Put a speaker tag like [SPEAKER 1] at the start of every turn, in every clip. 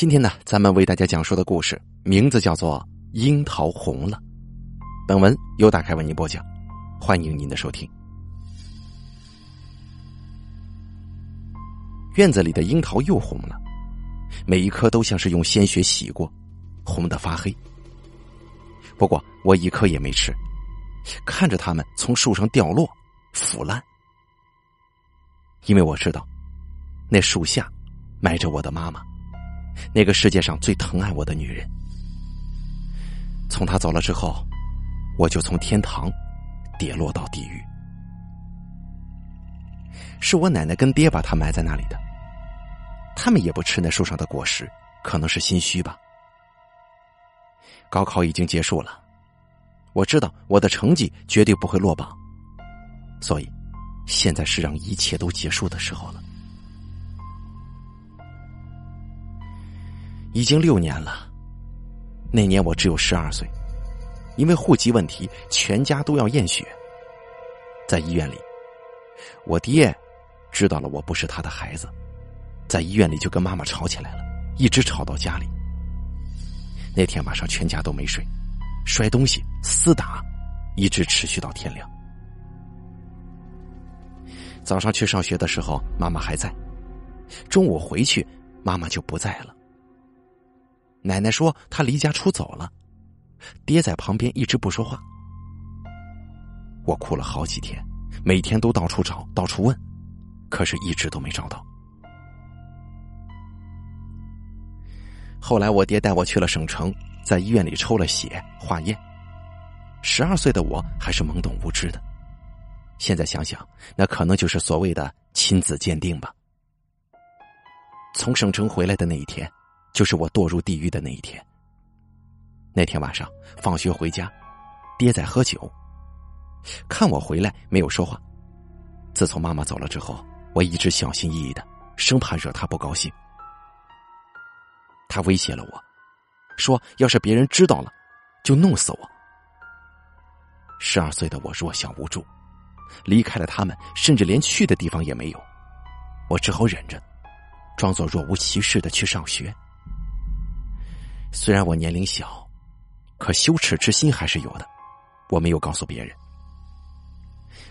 [SPEAKER 1] 今天呢，咱们为大家讲述的故事名字叫做《樱桃红了》。本文由打开为您播讲，欢迎您的收听。院子里的樱桃又红了，每一颗都像是用鲜血洗过，红的发黑。不过我一颗也没吃，看着它们从树上掉落、腐烂，因为我知道，那树下埋着我的妈妈。那个世界上最疼爱我的女人，从她走了之后，我就从天堂跌落到地狱。是我奶奶跟爹把她埋在那里的。他们也不吃那树上的果实，可能是心虚吧。高考已经结束了，我知道我的成绩绝对不会落榜，所以现在是让一切都结束的时候了。已经六年了，那年我只有十二岁，因为户籍问题，全家都要验血。在医院里，我爹知道了我不是他的孩子，在医院里就跟妈妈吵起来了，一直吵到家里。那天晚上全家都没睡，摔东西、厮打，一直持续到天亮。早上去上学的时候，妈妈还在；中午回去，妈妈就不在了。奶奶说她离家出走了，爹在旁边一直不说话。我哭了好几天，每天都到处找，到处问，可是一直都没找到。后来我爹带我去了省城，在医院里抽了血化验。十二岁的我还是懵懂无知的，现在想想，那可能就是所谓的亲子鉴定吧。从省城回来的那一天。就是我堕入地狱的那一天。那天晚上放学回家，爹在喝酒，看我回来没有说话。自从妈妈走了之后，我一直小心翼翼的，生怕惹他不高兴。他威胁了我，说要是别人知道了，就弄死我。十二岁的我弱小无助，离开了他们，甚至连去的地方也没有。我只好忍着，装作若无其事的去上学。虽然我年龄小，可羞耻之心还是有的。我没有告诉别人。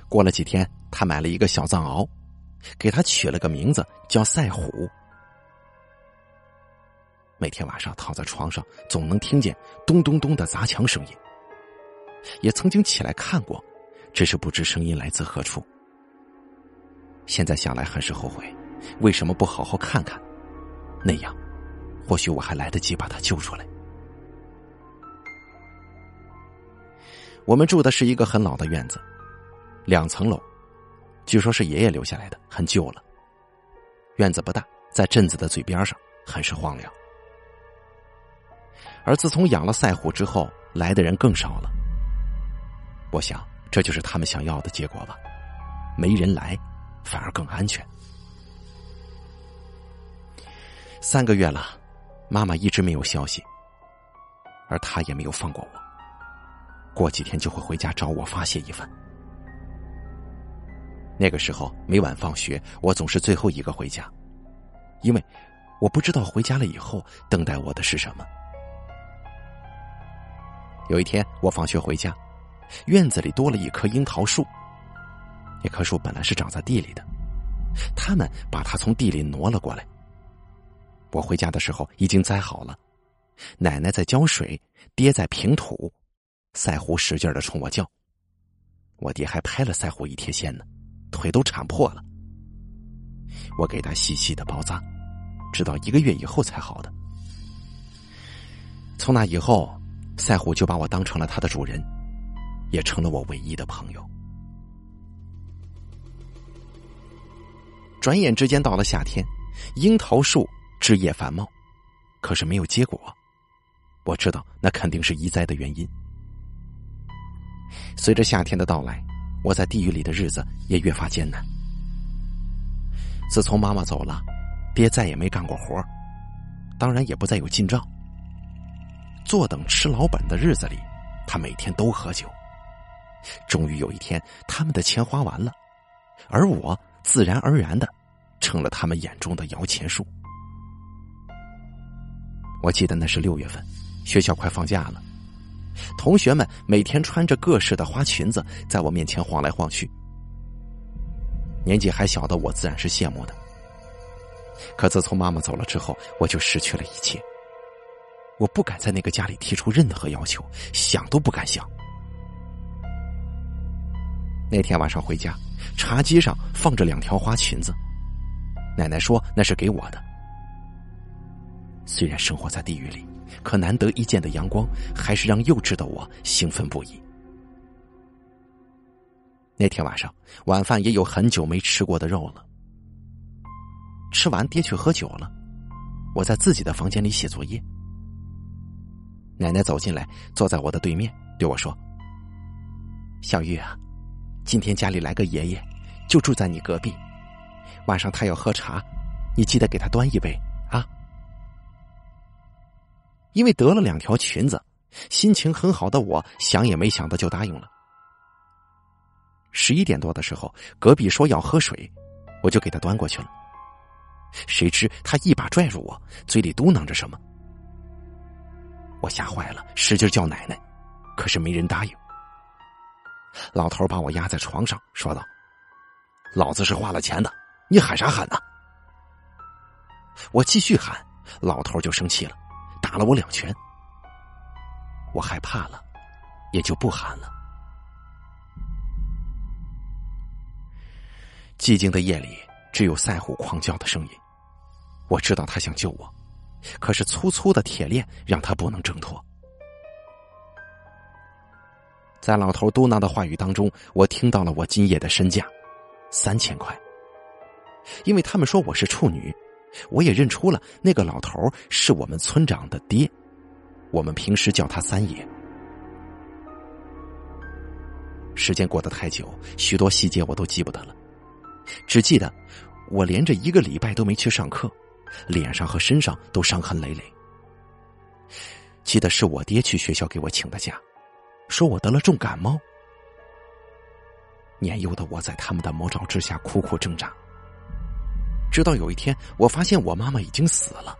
[SPEAKER 1] 过了几天，他买了一个小藏獒，给他取了个名字叫赛虎。每天晚上躺在床上，总能听见咚咚咚的砸墙声音。也曾经起来看过，只是不知声音来自何处。现在想来很是后悔，为什么不好好看看？那样。或许我还来得及把他救出来。我们住的是一个很老的院子，两层楼，据说是爷爷留下来的，很旧了。院子不大，在镇子的最边上，很是荒凉。而自从养了赛虎之后，来的人更少了。我想，这就是他们想要的结果吧。没人来，反而更安全。三个月了。妈妈一直没有消息，而他也没有放过我。过几天就会回家找我发泄一番。那个时候每晚放学，我总是最后一个回家，因为我不知道回家了以后等待我的是什么。有一天我放学回家，院子里多了一棵樱桃树。那棵树本来是长在地里的，他们把它从地里挪了过来。我回家的时候已经栽好了，奶奶在浇水，爹在平土，赛虎使劲的冲我叫。我爹还拍了赛虎一贴线呢，腿都铲破了。我给他细细的包扎，直到一个月以后才好的。从那以后，赛虎就把我当成了他的主人，也成了我唯一的朋友。转眼之间到了夏天，樱桃树。枝叶繁茂，可是没有结果。我知道那肯定是移栽的原因。随着夏天的到来，我在地狱里的日子也越发艰难。自从妈妈走了，爹再也没干过活当然也不再有进账。坐等吃老本的日子里，他每天都喝酒。终于有一天，他们的钱花完了，而我自然而然的成了他们眼中的摇钱树。我记得那是六月份，学校快放假了，同学们每天穿着各式的花裙子，在我面前晃来晃去。年纪还小的我自然是羡慕的。可自从妈妈走了之后，我就失去了一切。我不敢在那个家里提出任何要求，想都不敢想。那天晚上回家，茶几上放着两条花裙子，奶奶说那是给我的。虽然生活在地狱里，可难得一见的阳光还是让幼稚的我兴奋不已。那天晚上晚饭也有很久没吃过的肉了。吃完，爹去喝酒了，我在自己的房间里写作业。奶奶走进来，坐在我的对面，对我说：“小玉啊，今天家里来个爷爷，就住在你隔壁，晚上他要喝茶，你记得给他端一杯。”因为得了两条裙子，心情很好的我想也没想的就答应了。十一点多的时候，隔壁说要喝水，我就给他端过去了。谁知他一把拽住我，嘴里嘟囔着什么。我吓坏了，使劲叫奶奶，可是没人答应。老头把我压在床上，说道：“老子是花了钱的，你喊啥喊呢？”我继续喊，老头就生气了。打了我两拳，我害怕了，也就不喊了。寂静的夜里，只有赛虎狂叫的声音。我知道他想救我，可是粗粗的铁链让他不能挣脱。在老头嘟囔的话语当中，我听到了我今夜的身价三千块，因为他们说我是处女。我也认出了那个老头是我们村长的爹，我们平时叫他三爷。时间过得太久，许多细节我都记不得了，只记得我连着一个礼拜都没去上课，脸上和身上都伤痕累累。记得是我爹去学校给我请的假，说我得了重感冒。年幼的我在他们的魔爪之下苦苦挣扎。直到有一天，我发现我妈妈已经死了。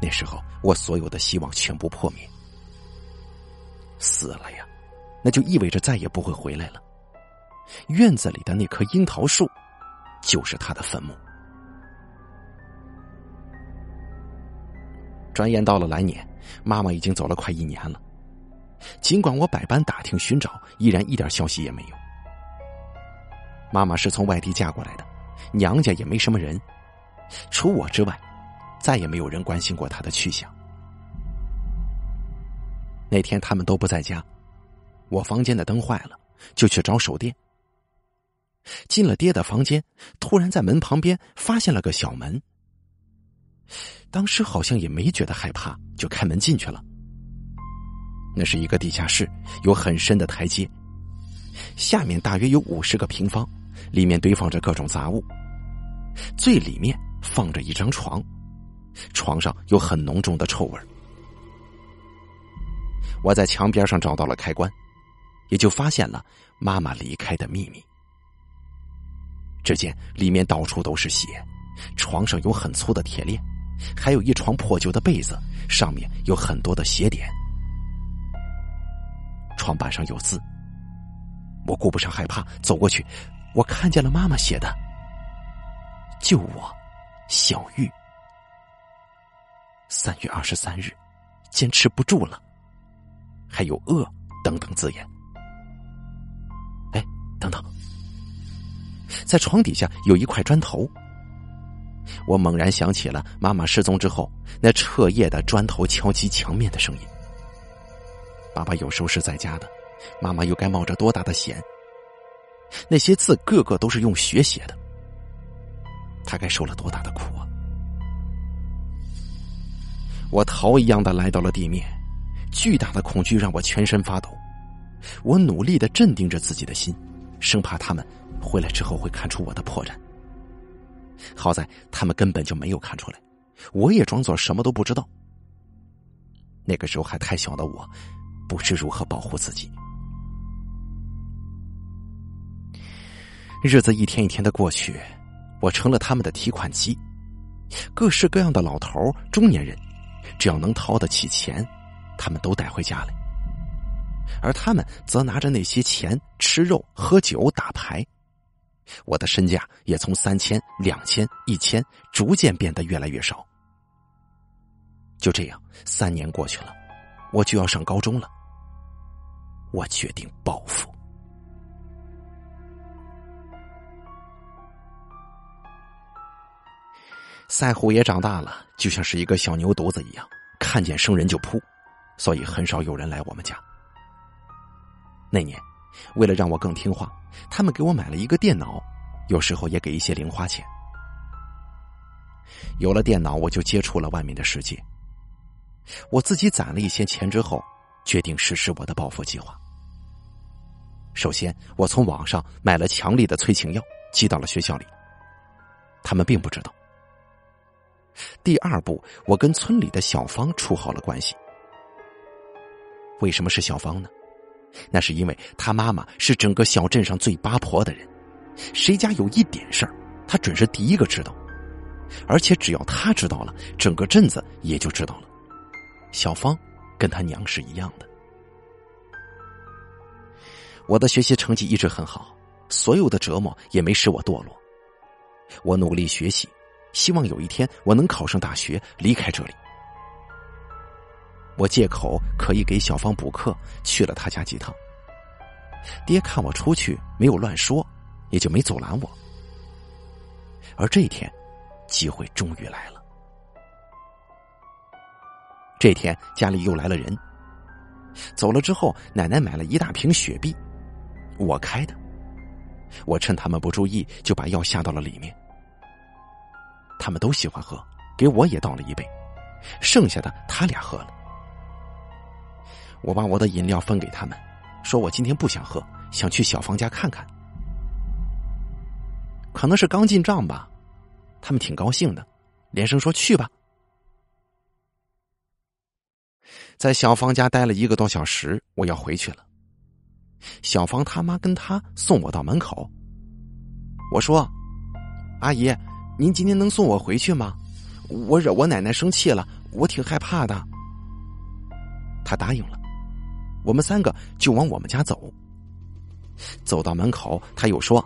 [SPEAKER 1] 那时候，我所有的希望全部破灭。死了呀，那就意味着再也不会回来了。院子里的那棵樱桃树，就是他的坟墓。转眼到了来年，妈妈已经走了快一年了。尽管我百般打听寻找，依然一点消息也没有。妈妈是从外地嫁过来的。娘家也没什么人，除我之外，再也没有人关心过他的去向。那天他们都不在家，我房间的灯坏了，就去找手电。进了爹的房间，突然在门旁边发现了个小门。当时好像也没觉得害怕，就开门进去了。那是一个地下室，有很深的台阶，下面大约有五十个平方。里面堆放着各种杂物，最里面放着一张床，床上有很浓重的臭味我在墙边上找到了开关，也就发现了妈妈离开的秘密。只见里面到处都是血，床上有很粗的铁链，还有一床破旧的被子，上面有很多的血点。床板上有字，我顾不上害怕，走过去。我看见了妈妈写的：“救我，小玉。”三月二十三日，坚持不住了。还有“饿”等等字眼。哎，等等，在床底下有一块砖头。我猛然想起了妈妈失踪之后那彻夜的砖头敲击墙面的声音。爸爸有时候是在家的，妈妈又该冒着多大的险？那些字个个都是用血写的，他该受了多大的苦啊！我逃一样的来到了地面，巨大的恐惧让我全身发抖。我努力的镇定着自己的心，生怕他们回来之后会看出我的破绽。好在他们根本就没有看出来，我也装作什么都不知道。那个时候还太小的我，不知如何保护自己。日子一天一天的过去，我成了他们的提款机。各式各样的老头、中年人，只要能掏得起钱，他们都带回家来。而他们则拿着那些钱吃肉、喝酒、打牌。我的身价也从三千、两千、一千，逐渐变得越来越少。就这样，三年过去了，我就要上高中了。我决定报复。赛虎也长大了，就像是一个小牛犊子一样，看见生人就扑，所以很少有人来我们家。那年，为了让我更听话，他们给我买了一个电脑，有时候也给一些零花钱。有了电脑，我就接触了外面的世界。我自己攒了一些钱之后，决定实施我的报复计划。首先，我从网上买了强力的催情药，寄到了学校里。他们并不知道。第二步，我跟村里的小芳处好了关系。为什么是小芳呢？那是因为她妈妈是整个小镇上最八婆的人，谁家有一点事儿，他准是第一个知道，而且只要她知道了，整个镇子也就知道了。小芳跟她娘是一样的。我的学习成绩一直很好，所有的折磨也没使我堕落。我努力学习，希望有一天我能考上大学，离开这里。我借口可以给小芳补课，去了他家几趟。爹看我出去没有乱说，也就没阻拦我。而这一天，机会终于来了。这天家里又来了人，走了之后，奶奶买了一大瓶雪碧，我开的。我趁他们不注意，就把药下到了里面。他们都喜欢喝，给我也倒了一杯，剩下的他俩喝了。我把我的饮料分给他们，说我今天不想喝，想去小芳家看看。可能是刚进账吧，他们挺高兴的，连声说去吧。在小芳家待了一个多小时，我要回去了。小芳他妈跟他送我到门口。我说：“阿姨，您今天能送我回去吗？我惹我奶奶生气了，我挺害怕的。”他答应了。我们三个就往我们家走。走到门口，他又说：“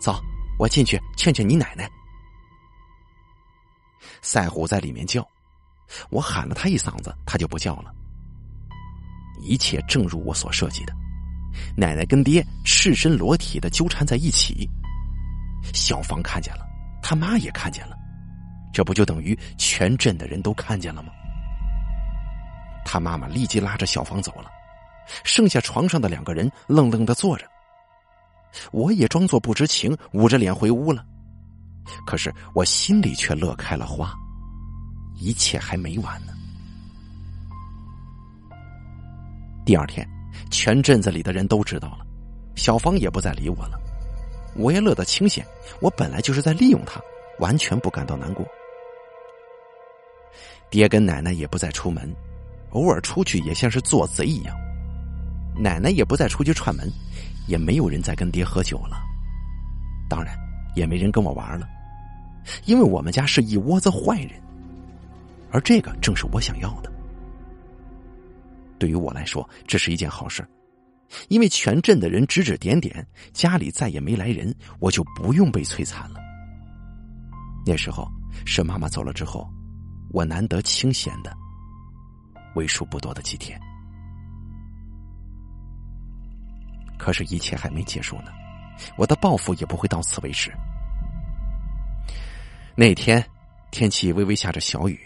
[SPEAKER 1] 走，我进去劝劝你奶奶。”赛虎在里面叫，我喊了他一嗓子，他就不叫了。一切正如我所设计的，奶奶跟爹赤身裸体的纠缠在一起。小芳看见了，他妈也看见了，这不就等于全镇的人都看见了吗？他妈妈立即拉着小芳走了。剩下床上的两个人愣愣的坐着，我也装作不知情，捂着脸回屋了。可是我心里却乐开了花，一切还没完呢。第二天，全镇子里的人都知道了，小芳也不再理我了，我也乐得清闲。我本来就是在利用他，完全不感到难过。爹跟奶奶也不再出门，偶尔出去也像是做贼一样。奶奶也不再出去串门，也没有人再跟爹喝酒了，当然也没人跟我玩了，因为我们家是一窝子坏人，而这个正是我想要的。对于我来说，这是一件好事，因为全镇的人指指点点，家里再也没来人，我就不用被摧残了。那时候是妈妈走了之后，我难得清闲的为数不多的几天。可是，一切还没结束呢，我的报复也不会到此为止。那天天气微微下着小雨，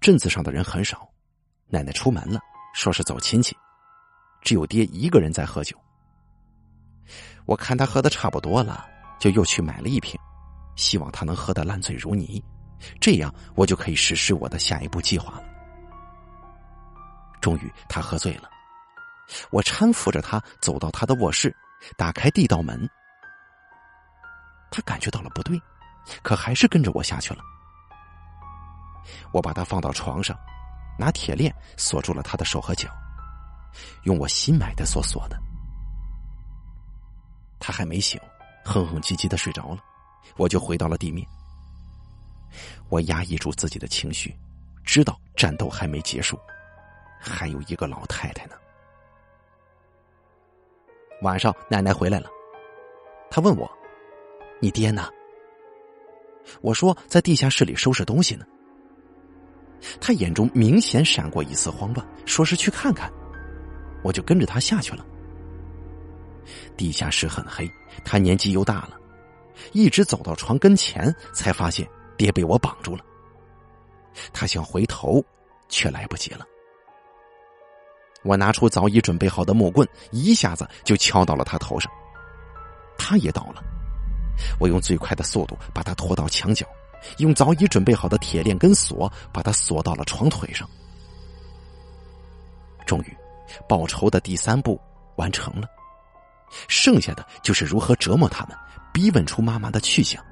[SPEAKER 1] 镇子上的人很少，奶奶出门了，说是走亲戚，只有爹一个人在喝酒。我看他喝的差不多了，就又去买了一瓶，希望他能喝得烂醉如泥，这样我就可以实施我的下一步计划了。终于，他喝醉了。我搀扶着他走到他的卧室，打开地道门。他感觉到了不对，可还是跟着我下去了。我把他放到床上，拿铁链锁住了他的手和脚，用我新买的锁锁的。他还没醒，哼哼唧唧的睡着了，我就回到了地面。我压抑住自己的情绪，知道战斗还没结束，还有一个老太太呢。晚上，奶奶回来了，她问我：“你爹呢？”我说：“在地下室里收拾东西呢。”他眼中明显闪过一丝慌乱，说是去看看，我就跟着他下去了。地下室很黑，他年纪又大了，一直走到床跟前，才发现爹被我绑住了。他想回头，却来不及了。我拿出早已准备好的木棍，一下子就敲到了他头上，他也倒了。我用最快的速度把他拖到墙角。用早已准备好的铁链跟锁把他锁到了床腿上。终于，报仇的第三步完成了，剩下的就是如何折磨他们，逼问出妈妈的去向。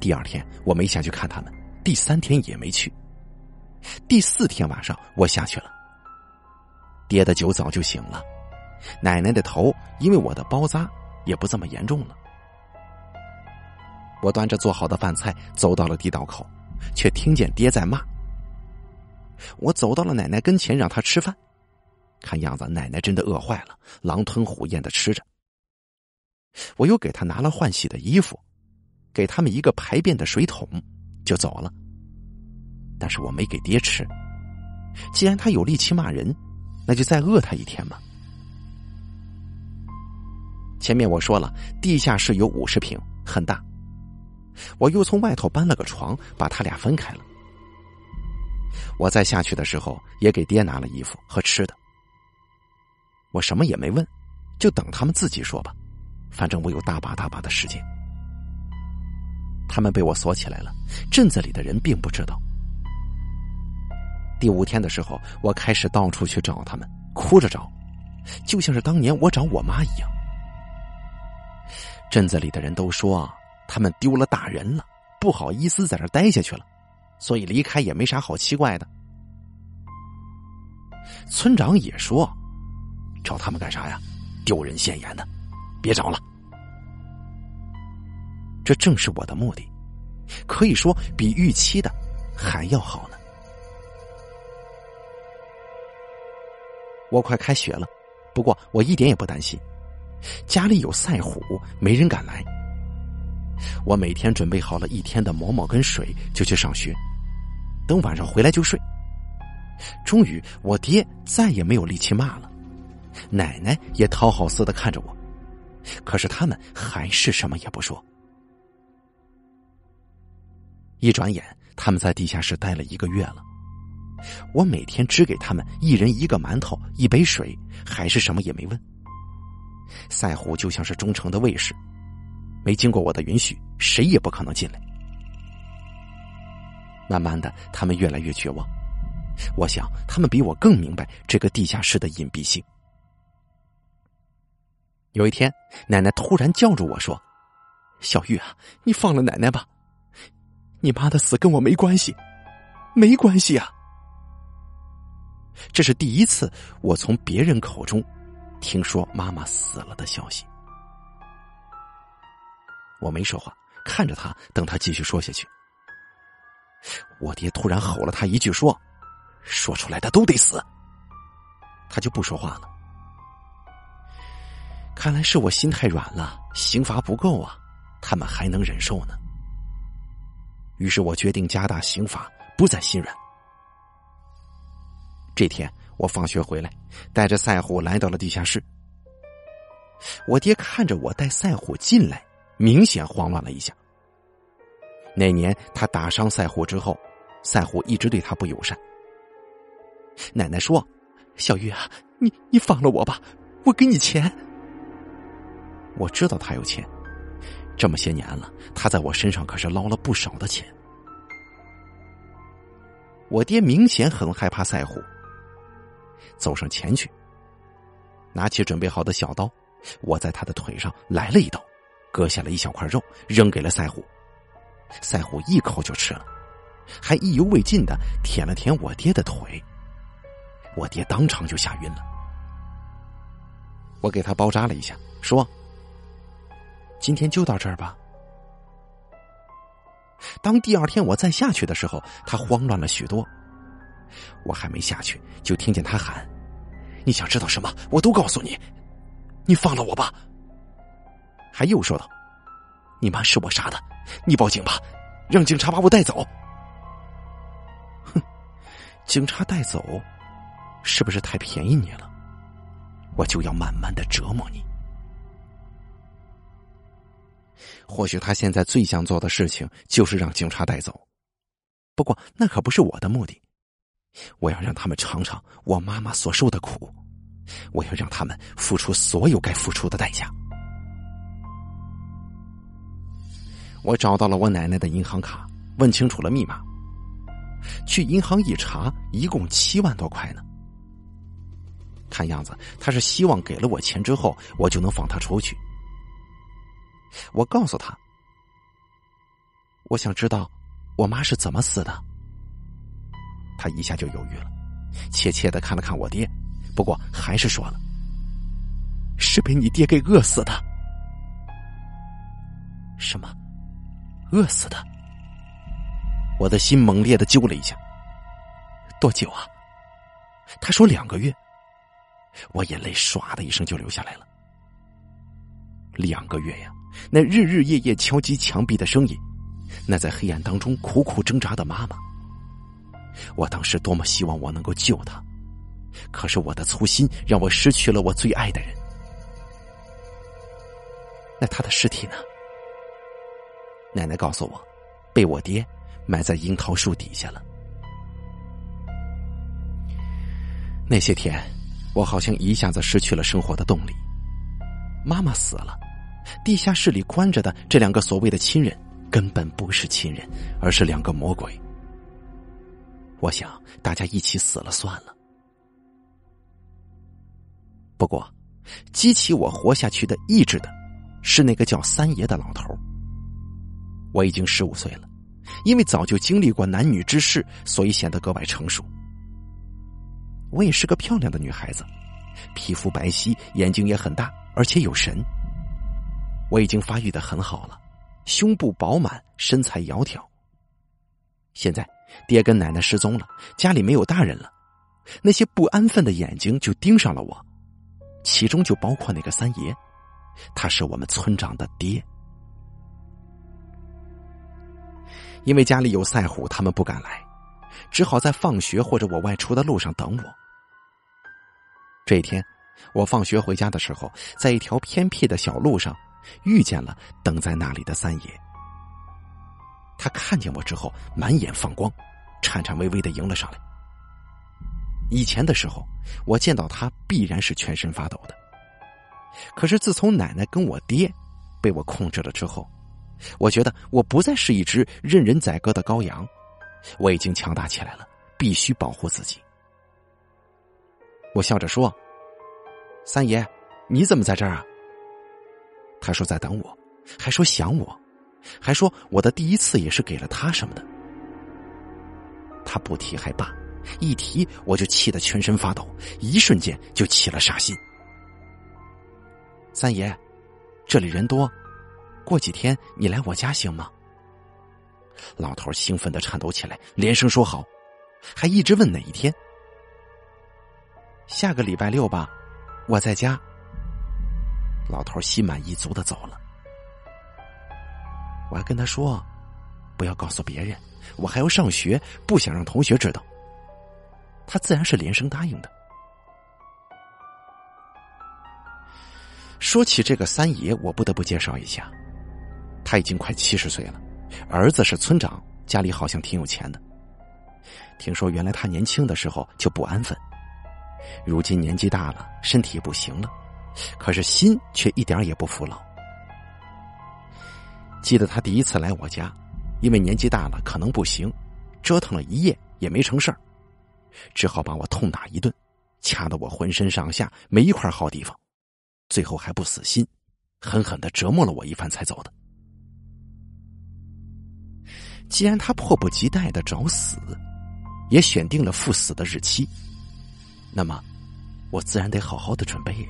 [SPEAKER 1] 第二天我没下去看他们，第三天也没去。第四天晚上我下去了，爹的酒早就醒了，奶奶的头因为我的包扎也不这么严重了。我端着做好的饭菜走到了地道口，却听见爹在骂。我走到了奶奶跟前，让她吃饭。看样子奶奶真的饿坏了，狼吞虎咽的吃着。我又给她拿了换洗的衣服，给他们一个排便的水桶，就走了。但是我没给爹吃，既然他有力气骂人，那就再饿他一天吧。前面我说了，地下室有五十平，很大。我又从外头搬了个床，把他俩分开了。我再下去的时候，也给爹拿了衣服和吃的。我什么也没问，就等他们自己说吧。反正我有大把大把的时间。他们被我锁起来了，镇子里的人并不知道。第五天的时候，我开始到处去找他们，哭着找，就像是当年我找我妈一样。镇子里的人都说。他们丢了大人了，不好意思在这待下去了，所以离开也没啥好奇怪的。村长也说：“找他们干啥呀？丢人现眼的，别找了。”这正是我的目的，可以说比预期的还要好呢。我快开学了，不过我一点也不担心，家里有赛虎，没人敢来。我每天准备好了一天的馍馍跟水，就去上学。等晚上回来就睡。终于，我爹再也没有力气骂了，奶奶也讨好似的看着我，可是他们还是什么也不说。一转眼，他们在地下室待了一个月了。我每天只给他们一人一个馒头、一杯水，还是什么也没问。赛虎就像是忠诚的卫士。没经过我的允许，谁也不可能进来。慢慢的，他们越来越绝望。我想，他们比我更明白这个地下室的隐蔽性。有一天，奶奶突然叫住我说：“小玉啊，你放了奶奶吧，你妈的死跟我没关系，没关系啊。”这是第一次我从别人口中听说妈妈死了的消息。我没说话，看着他，等他继续说下去。我爹突然吼了他一句，说：“说出来的都得死。”他就不说话了。看来是我心太软了，刑罚不够啊，他们还能忍受呢。于是我决定加大刑罚，不再心软。这天我放学回来，带着赛虎来到了地下室。我爹看着我带赛虎进来。明显慌乱了一下。那年他打伤赛虎之后，赛虎一直对他不友善。奶奶说：“小玉啊，你你放了我吧，我给你钱。”我知道他有钱，这么些年了，他在我身上可是捞了不少的钱。我爹明显很害怕赛虎，走上前去，拿起准备好的小刀，我在他的腿上来了一刀。割下了一小块肉，扔给了赛虎。赛虎一口就吃了，还意犹未尽的舔了舔我爹的腿。我爹当场就吓晕了。我给他包扎了一下，说：“今天就到这儿吧。”当第二天我再下去的时候，他慌乱了许多。我还没下去，就听见他喊：“你想知道什么？我都告诉你。你放了我吧。”还又说道：“你妈是我杀的，你报警吧，让警察把我带走。”哼，警察带走，是不是太便宜你了？我就要慢慢的折磨你。或许他现在最想做的事情就是让警察带走，不过那可不是我的目的。我要让他们尝尝我妈妈所受的苦，我要让他们付出所有该付出的代价。我找到了我奶奶的银行卡，问清楚了密码。去银行一查，一共七万多块呢。看样子，他是希望给了我钱之后，我就能放他出去。我告诉他，我想知道我妈是怎么死的。他一下就犹豫了，怯怯的看了看我爹，不过还是说了：“是被你爹给饿死的。”什么？饿死的？我的心猛烈的揪了一下。多久啊？他说两个月。我眼泪唰的一声就流下来了。两个月呀！那日日夜夜敲击墙壁的声音，那在黑暗当中苦苦挣扎的妈妈。我当时多么希望我能够救她，可是我的粗心让我失去了我最爱的人。那他的尸体呢？奶奶告诉我，被我爹埋在樱桃树底下了。那些天，我好像一下子失去了生活的动力。妈妈死了。地下室里关着的这两个所谓的亲人，根本不是亲人，而是两个魔鬼。我想，大家一起死了算了。不过，激起我活下去的意志的，是那个叫三爷的老头。我已经十五岁了，因为早就经历过男女之事，所以显得格外成熟。我也是个漂亮的女孩子，皮肤白皙，眼睛也很大，而且有神。我已经发育的很好了，胸部饱满，身材窈窕。现在爹跟奶奶失踪了，家里没有大人了，那些不安分的眼睛就盯上了我，其中就包括那个三爷，他是我们村长的爹。因为家里有赛虎，他们不敢来，只好在放学或者我外出的路上等我。这一天，我放学回家的时候，在一条偏僻的小路上。遇见了等在那里的三爷，他看见我之后满眼放光，颤颤巍巍的迎了上来。以前的时候，我见到他必然是全身发抖的，可是自从奶奶跟我爹被我控制了之后，我觉得我不再是一只任人宰割的羔羊，我已经强大起来了，必须保护自己。我笑着说：“三爷，你怎么在这儿啊？”他说在等我，还说想我，还说我的第一次也是给了他什么的。他不提还罢，一提我就气得全身发抖，一瞬间就起了杀心。三爷，这里人多，过几天你来我家行吗？老头兴奋的颤抖起来，连声说好，还一直问哪一天。下个礼拜六吧，我在家。老头心满意足的走了，我还跟他说：“不要告诉别人，我还要上学，不想让同学知道。”他自然是连声答应的。说起这个三爷，我不得不介绍一下，他已经快七十岁了，儿子是村长，家里好像挺有钱的。听说原来他年轻的时候就不安分，如今年纪大了，身体不行了。可是心却一点也不服老。记得他第一次来我家，因为年纪大了可能不行，折腾了一夜也没成事儿，只好把我痛打一顿，掐得我浑身上下没一块好地方，最后还不死心，狠狠的折磨了我一番才走的。既然他迫不及待的找死，也选定了赴死的日期，那么我自然得好好的准备呀。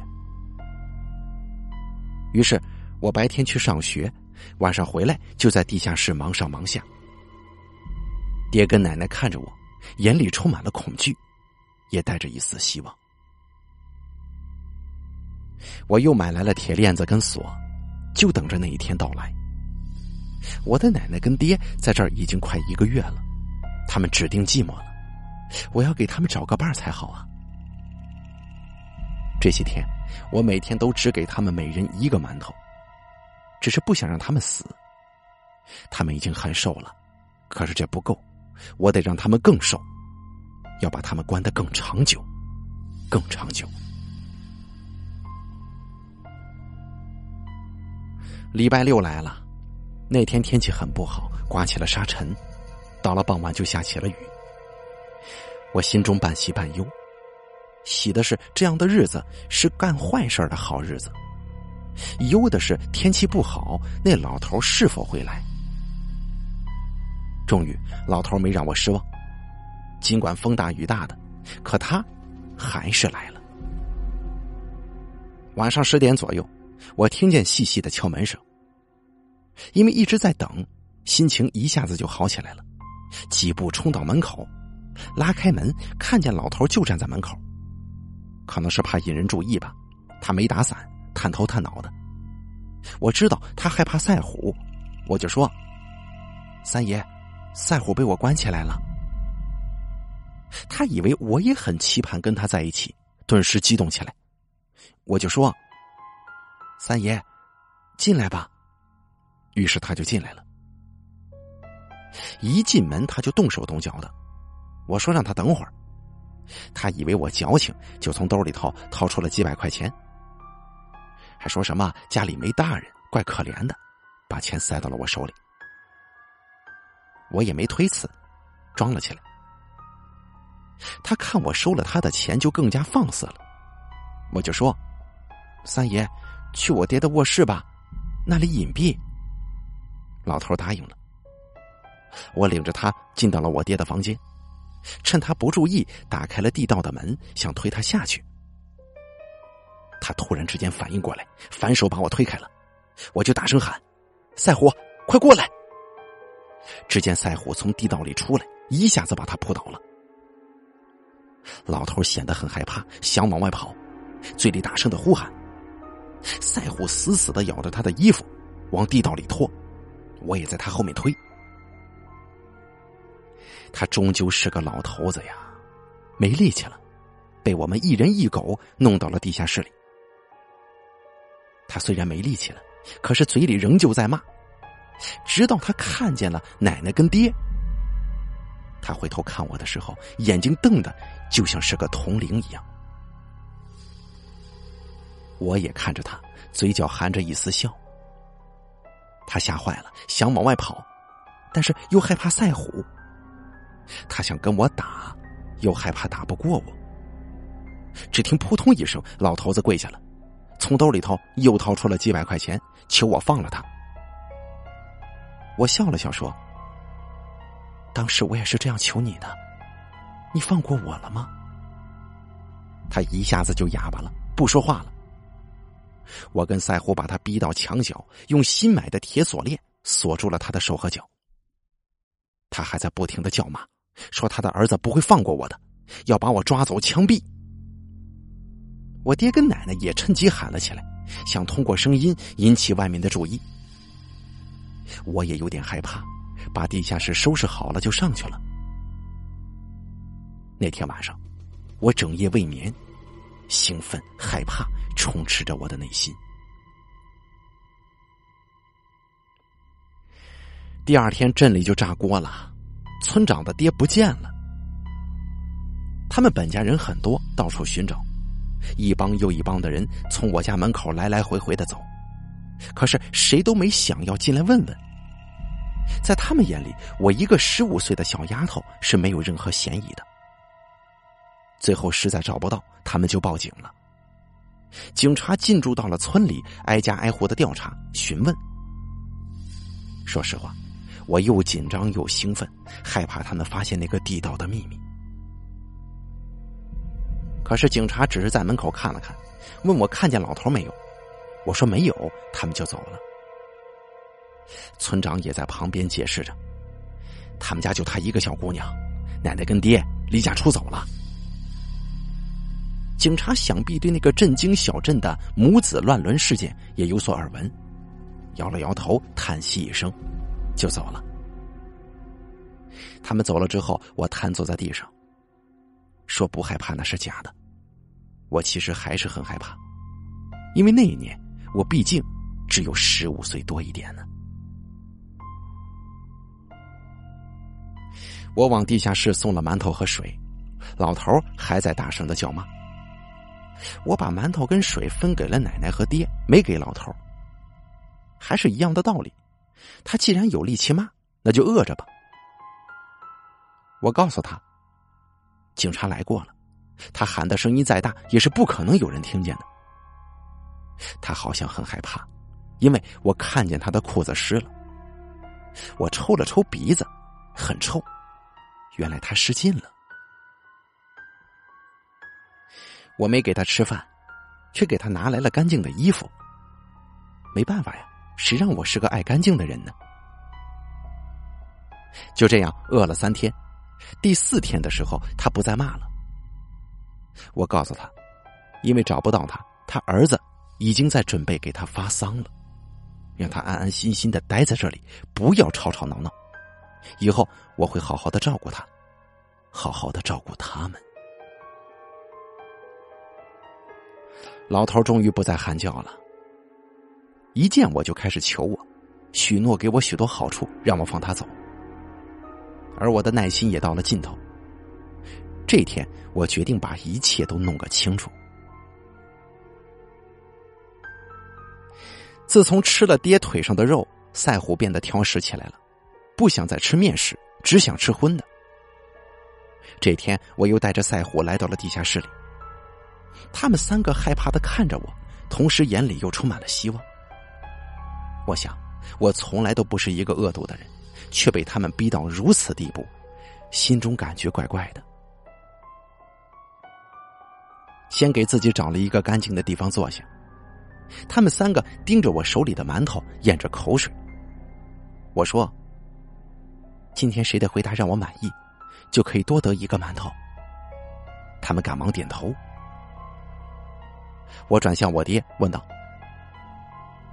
[SPEAKER 1] 于是，我白天去上学，晚上回来就在地下室忙上忙下，爹跟奶奶看着我，眼里充满了恐惧，也带着一丝希望。我又买来了铁链子跟锁，就等着那一天到来。我的奶奶跟爹在这儿已经快一个月了，他们指定寂寞了，我要给他们找个伴才好啊。这些天，我每天都只给他们每人一个馒头，只是不想让他们死。他们已经很瘦了，可是这不够，我得让他们更瘦，要把他们关得更长久，更长久。礼拜六来了，那天天气很不好，刮起了沙尘，到了傍晚就下起了雨。我心中半喜半忧，喜的是这样的日子是干坏事的好日子，忧的是天气不好，那老头是否会来？终于，老头没让我失望，尽管风大雨大的，可他还是来了。晚上十点左右。我听见细细的敲门声，因为一直在等，心情一下子就好起来了。几步冲到门口，拉开门，看见老头就站在门口。可能是怕引人注意吧，他没打伞，探头探脑的。我知道他害怕赛虎，我就说：“三爷，赛虎被我关起来了。”他以为我也很期盼跟他在一起，顿时激动起来。我就说。三爷，进来吧。于是他就进来了。一进门他就动手动脚的，我说让他等会儿。他以为我矫情，就从兜里头掏出了几百块钱，还说什么家里没大人，怪可怜的，把钱塞到了我手里。我也没推辞，装了起来。他看我收了他的钱，就更加放肆了。我就说：“三爷。”去我爹的卧室吧，那里隐蔽。老头答应了。我领着他进到了我爹的房间，趁他不注意，打开了地道的门，想推他下去。他突然之间反应过来，反手把我推开了。我就大声喊：“赛虎，快过来！”只见赛虎从地道里出来，一下子把他扑倒了。老头显得很害怕，想往外跑，嘴里大声的呼喊。赛虎死死的咬着他的衣服，往地道里拖，我也在他后面推。他终究是个老头子呀，没力气了，被我们一人一狗弄到了地下室里。他虽然没力气了，可是嘴里仍旧在骂，直到他看见了奶奶跟爹。他回头看我的时候，眼睛瞪得就像是个铜铃一样。我也看着他，嘴角含着一丝笑。他吓坏了，想往外跑，但是又害怕赛虎。他想跟我打，又害怕打不过我。只听扑通一声，老头子跪下了，从兜里头又掏出了几百块钱，求我放了他。我笑了笑说：“当时我也是这样求你的，你放过我了吗？”他一下子就哑巴了，不说话了。我跟赛虎把他逼到墙角，用新买的铁锁链锁住了他的手和脚。他还在不停的叫骂，说他的儿子不会放过我的，要把我抓走枪毙。我爹跟奶奶也趁机喊了起来，想通过声音引起外面的注意。我也有点害怕，把地下室收拾好了就上去了。那天晚上，我整夜未眠。兴奋、害怕充斥着我的内心。第二天，镇里就炸锅了，村长的爹不见了。他们本家人很多，到处寻找，一帮又一帮的人从我家门口来来回回的走，可是谁都没想要进来问问。在他们眼里，我一个十五岁的小丫头是没有任何嫌疑的。最后实在找不到，他们就报警了。警察进驻到了村里，挨家挨户的调查询问。说实话，我又紧张又兴奋，害怕他们发现那个地道的秘密。可是警察只是在门口看了看，问我看见老头没有。我说没有，他们就走了。村长也在旁边解释着：“他们家就她一个小姑娘，奶奶跟爹离家出走了。警察想必对那个震惊小镇的母子乱伦事件也有所耳闻，摇了摇头，叹息一声，就走了。他们走了之后，我瘫坐在地上，说不害怕那是假的。我其实还是很害怕，因为那一年我毕竟只有十五岁多一点呢。我往地下室送了馒头和水，老头还在大声的叫骂。我把馒头跟水分给了奶奶和爹，没给老头。还是一样的道理，他既然有力气骂，那就饿着吧。我告诉他，警察来过了，他喊的声音再大，也是不可能有人听见的。他好像很害怕，因为我看见他的裤子湿了。我抽了抽鼻子，很臭，原来他失禁了。我没给他吃饭，却给他拿来了干净的衣服。没办法呀，谁让我是个爱干净的人呢？就这样饿了三天，第四天的时候，他不再骂了。我告诉他，因为找不到他，他儿子已经在准备给他发丧了，让他安安心心的待在这里，不要吵吵闹闹。以后我会好好的照顾他，好好的照顾他们。老头终于不再喊叫了，一见我就开始求我，许诺给我许多好处，让我放他走。而我的耐心也到了尽头。这天，我决定把一切都弄个清楚。自从吃了爹腿上的肉，赛虎变得挑食起来了，不想再吃面食，只想吃荤的。这天，我又带着赛虎来到了地下室里。他们三个害怕的看着我，同时眼里又充满了希望。我想，我从来都不是一个恶毒的人，却被他们逼到如此地步，心中感觉怪怪的。先给自己找了一个干净的地方坐下，他们三个盯着我手里的馒头，咽着口水。我说：“今天谁的回答让我满意，就可以多得一个馒头。”他们赶忙点头。我转向我爹，问道：“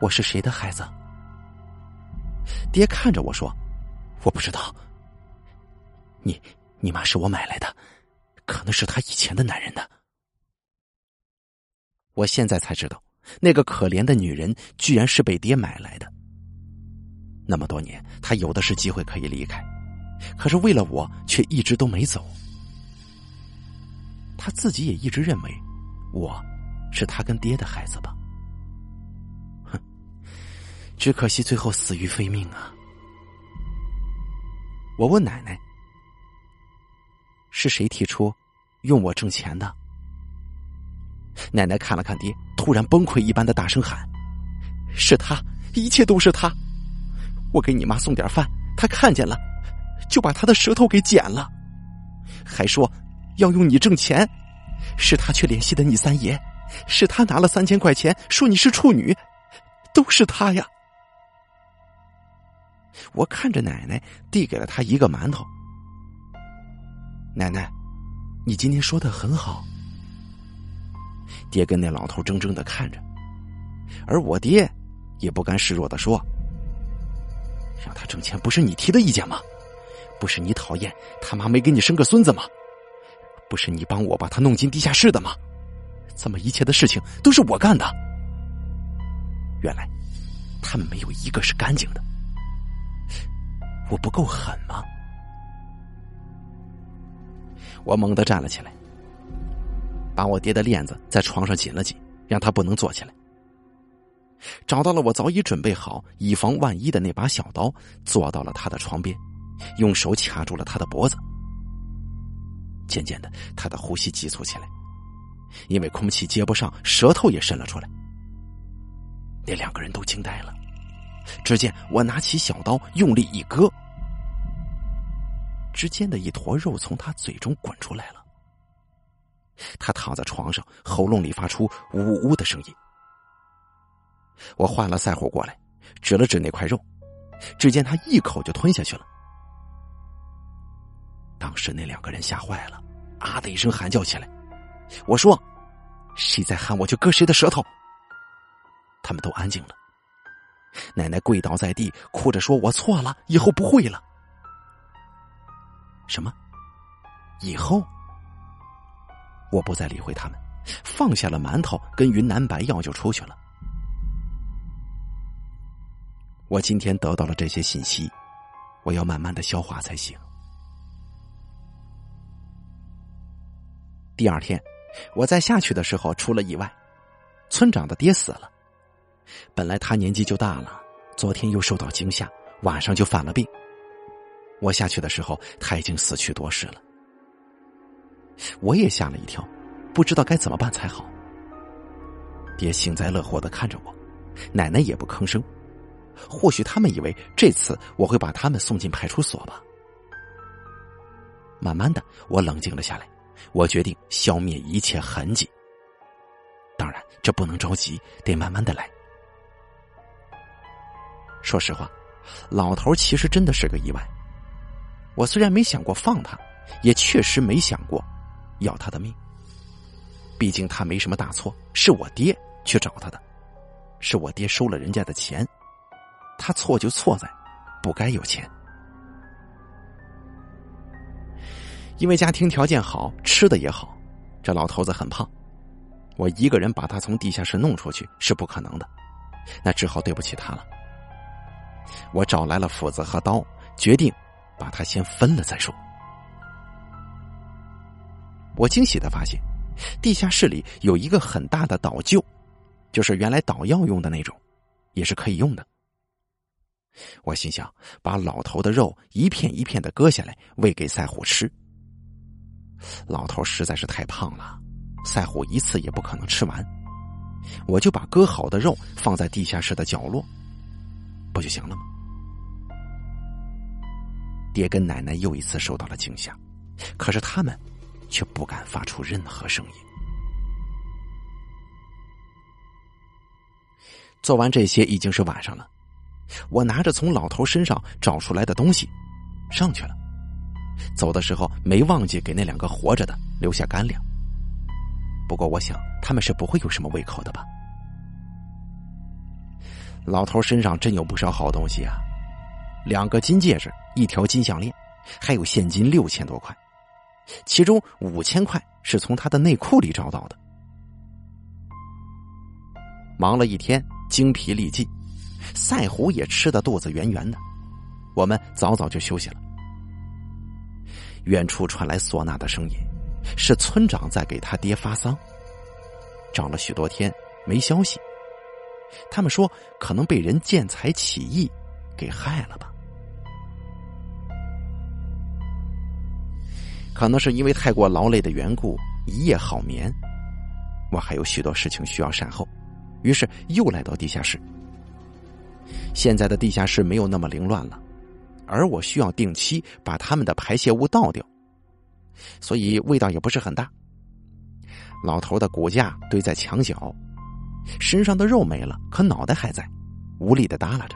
[SPEAKER 1] 我是谁的孩子？”爹看着我说：“我不知道。你你妈是我买来的，可能是他以前的男人的。”我现在才知道，那个可怜的女人居然是被爹买来的。那么多年，他有的是机会可以离开，可是为了我，却一直都没走。他自己也一直认为，我。是他跟爹的孩子吧？哼，只可惜最后死于非命啊！我问奶奶：“是谁提出用我挣钱的？”奶奶看了看爹，突然崩溃一般的大声喊：“是他，一切都是他！我给你妈送点饭，他看见了，就把他的舌头给剪了，还说要用你挣钱，是他去联系的你三爷。”是他拿了三千块钱，说你是处女，都是他呀！我看着奶奶递给了他一个馒头。奶奶，你今天说的很好。爹跟那老头怔怔的看着，而我爹也不甘示弱的说：“让他挣钱不是你提的意见吗？不是你讨厌他妈没给你生个孙子吗？不是你帮我把他弄进地下室的吗？”怎么，一切的事情都是我干的？原来，他们没有一个是干净的。我不够狠吗？我猛地站了起来，把我爹的链子在床上紧了紧，让他不能坐起来。找到了我早已准备好以防万一的那把小刀，坐到了他的床边，用手掐住了他的脖子。渐渐的，他的呼吸急促起来。因为空气接不上，舌头也伸了出来。那两个人都惊呆了。只见我拿起小刀，用力一割，之间的一坨肉从他嘴中滚出来了。他躺在床上，喉咙里发出呜呜的声音。我换了赛虎过来，指了指那块肉，只见他一口就吞下去了。当时那两个人吓坏了，啊的一声喊叫起来。我说：“谁再喊我就割谁的舌头。”他们都安静了。奶奶跪倒在地，哭着说：“我错了，以后不会了。”什么？以后？我不再理会他们，放下了馒头跟云南白药就出去了。我今天得到了这些信息，我要慢慢的消化才行。第二天，我在下去的时候出了意外，村长的爹死了。本来他年纪就大了，昨天又受到惊吓，晚上就犯了病。我下去的时候，他已经死去多时了。我也吓了一跳，不知道该怎么办才好。爹幸灾乐祸的看着我，奶奶也不吭声。或许他们以为这次我会把他们送进派出所吧。慢慢的，我冷静了下来，我决定消灭一切痕迹。当然，这不能着急，得慢慢的来。说实话，老头其实真的是个意外。我虽然没想过放他，也确实没想过要他的命。毕竟他没什么大错，是我爹去找他的，是我爹收了人家的钱，他错就错在不该有钱。因为家庭条件好，吃的也好，这老头子很胖，我一个人把他从地下室弄出去是不可能的，那只好对不起他了。我找来了斧子和刀，决定。把它先分了再说。我惊喜的发现，地下室里有一个很大的导臼，就是原来捣药用的那种，也是可以用的。我心想，把老头的肉一片一片的割下来喂给赛虎吃。老头实在是太胖了，赛虎一次也不可能吃完，我就把割好的肉放在地下室的角落，不就行了吗？爹跟奶奶又一次受到了惊吓，可是他们却不敢发出任何声音。做完这些已经是晚上了，我拿着从老头身上找出来的东西上去了。走的时候没忘记给那两个活着的留下干粮。不过我想他们是不会有什么胃口的吧。老头身上真有不少好东西啊。两个金戒指，一条金项链，还有现金六千多块，其中五千块是从他的内裤里找到的。忙了一天，精疲力尽，赛虎也吃的肚子圆圆的，我们早早就休息了。远处传来唢呐的声音，是村长在给他爹发丧。找了许多天没消息，他们说可能被人见财起意给害了吧。可能是因为太过劳累的缘故，一夜好眠。我还有许多事情需要善后，于是又来到地下室。现在的地下室没有那么凌乱了，而我需要定期把他们的排泄物倒掉，所以味道也不是很大。老头的骨架堆在墙角，身上的肉没了，可脑袋还在，无力的耷拉着。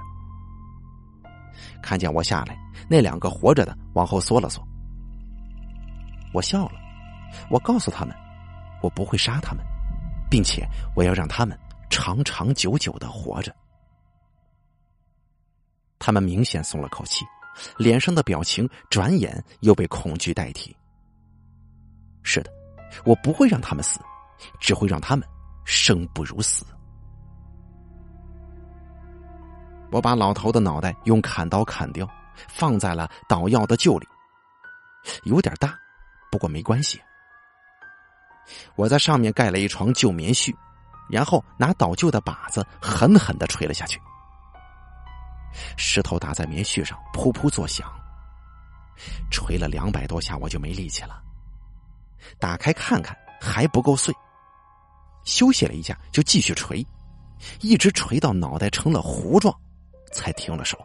[SPEAKER 1] 看见我下来，那两个活着的往后缩了缩。我笑了，我告诉他们，我不会杀他们，并且我要让他们长长久久的活着。他们明显松了口气，脸上的表情转眼又被恐惧代替。是的，我不会让他们死，只会让他们生不如死。我把老头的脑袋用砍刀砍掉，放在了捣药的臼里，有点大。不过没关系，我在上面盖了一床旧棉絮，然后拿捣臼的把子狠狠的捶了下去。石头打在棉絮上，噗噗作响。捶了两百多下，我就没力气了。打开看看，还不够碎。休息了一下，就继续捶，一直捶到脑袋成了糊状，才停了手。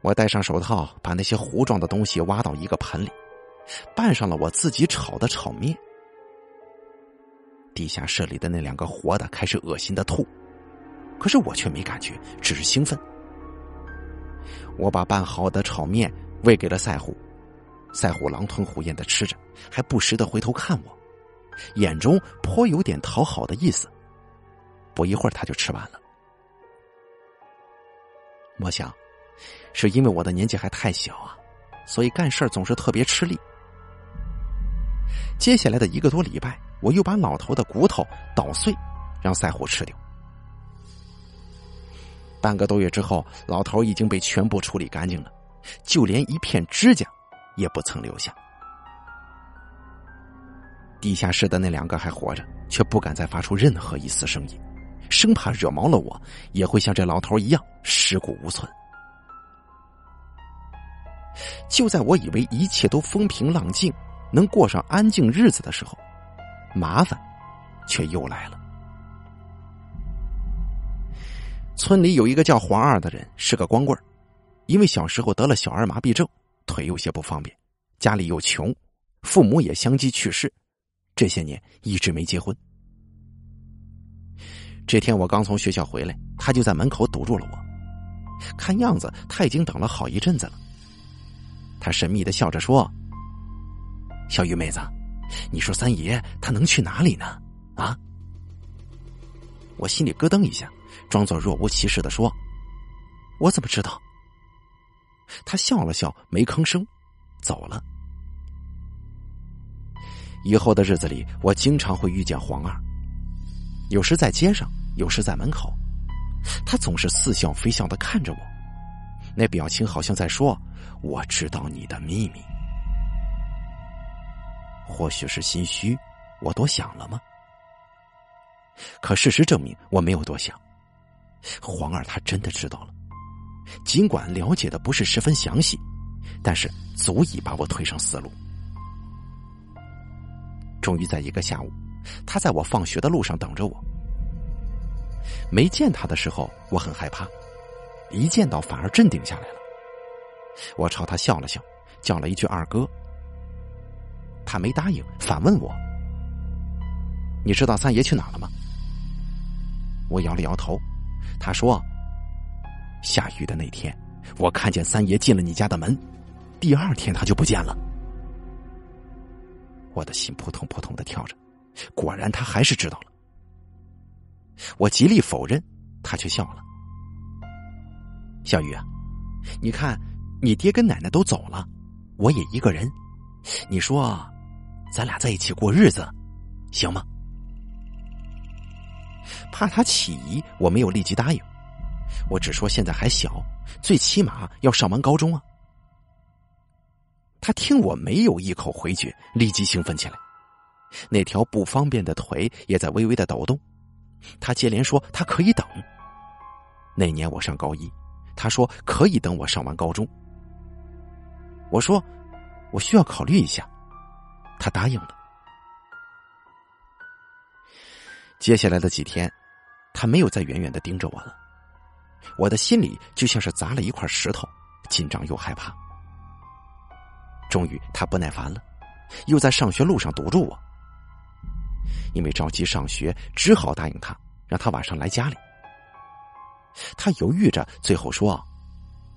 [SPEAKER 1] 我戴上手套，把那些糊状的东西挖到一个盆里，拌上了我自己炒的炒面。地下室里的那两个活的开始恶心的吐，可是我却没感觉，只是兴奋。我把拌好的炒面喂给了赛虎，赛虎狼吞虎咽的吃着，还不时的回头看我，眼中颇有点讨好的意思。不一会儿，他就吃完了。我想，是因为我的年纪还太小啊，所以干事总是特别吃力。接下来的一个多礼拜，我又把老头的骨头捣碎，让赛虎吃掉。半个多月之后，老头已经被全部处理干净了，就连一片指甲也不曾留下。地下室的那两个还活着，却不敢再发出任何一丝声音。生怕惹毛了我，也会像这老头一样尸骨无存。就在我以为一切都风平浪静，能过上安静日子的时候，麻烦却又来了。村里有一个叫黄二的人，是个光棍因为小时候得了小儿麻痹症，腿有些不方便，家里又穷，父母也相继去世，这些年一直没结婚。这天我刚从学校回来，他就在门口堵住了我。看样子他已经等了好一阵子了。他神秘的笑着说：“小玉妹子，你说三爷他能去哪里呢？啊？”我心里咯噔一下，装作若无其事的说：“我怎么知道？”他笑了笑，没吭声，走了。以后的日子里，我经常会遇见黄二。有时在街上，有时在门口，他总是似笑非笑的看着我，那表情好像在说：“我知道你的秘密。”或许是心虚，我多想了吗？可事实证明，我没有多想。黄二他真的知道了，尽管了解的不是十分详细，但是足以把我推上死路。终于在一个下午。他在我放学的路上等着我。没见他的时候，我很害怕；一见到，反而镇定下来了。我朝他笑了笑，叫了一句“二哥”。他没答应，反问我：“你知道三爷去哪了吗？”我摇了摇头。他说：“下雨的那天，我看见三爷进了你家的门，第二天他就不见了。”我的心扑通扑通的跳着。果然，他还是知道了。我极力否认，他却笑了。小雨啊，你看，你爹跟奶奶都走了，我也一个人，你说，咱俩在一起过日子，行吗？怕他起疑，我没有立即答应，我只说现在还小，最起码要上完高中啊。他听我没有一口回绝，立即兴奋起来。那条不方便的腿也在微微的抖动，他接连说他可以等。那年我上高一，他说可以等我上完高中。我说我需要考虑一下，他答应了。接下来的几天，他没有再远远的盯着我了，我的心里就像是砸了一块石头，紧张又害怕。终于，他不耐烦了，又在上学路上堵住我。因为着急上学，只好答应他，让他晚上来家里。他犹豫着，最后说：“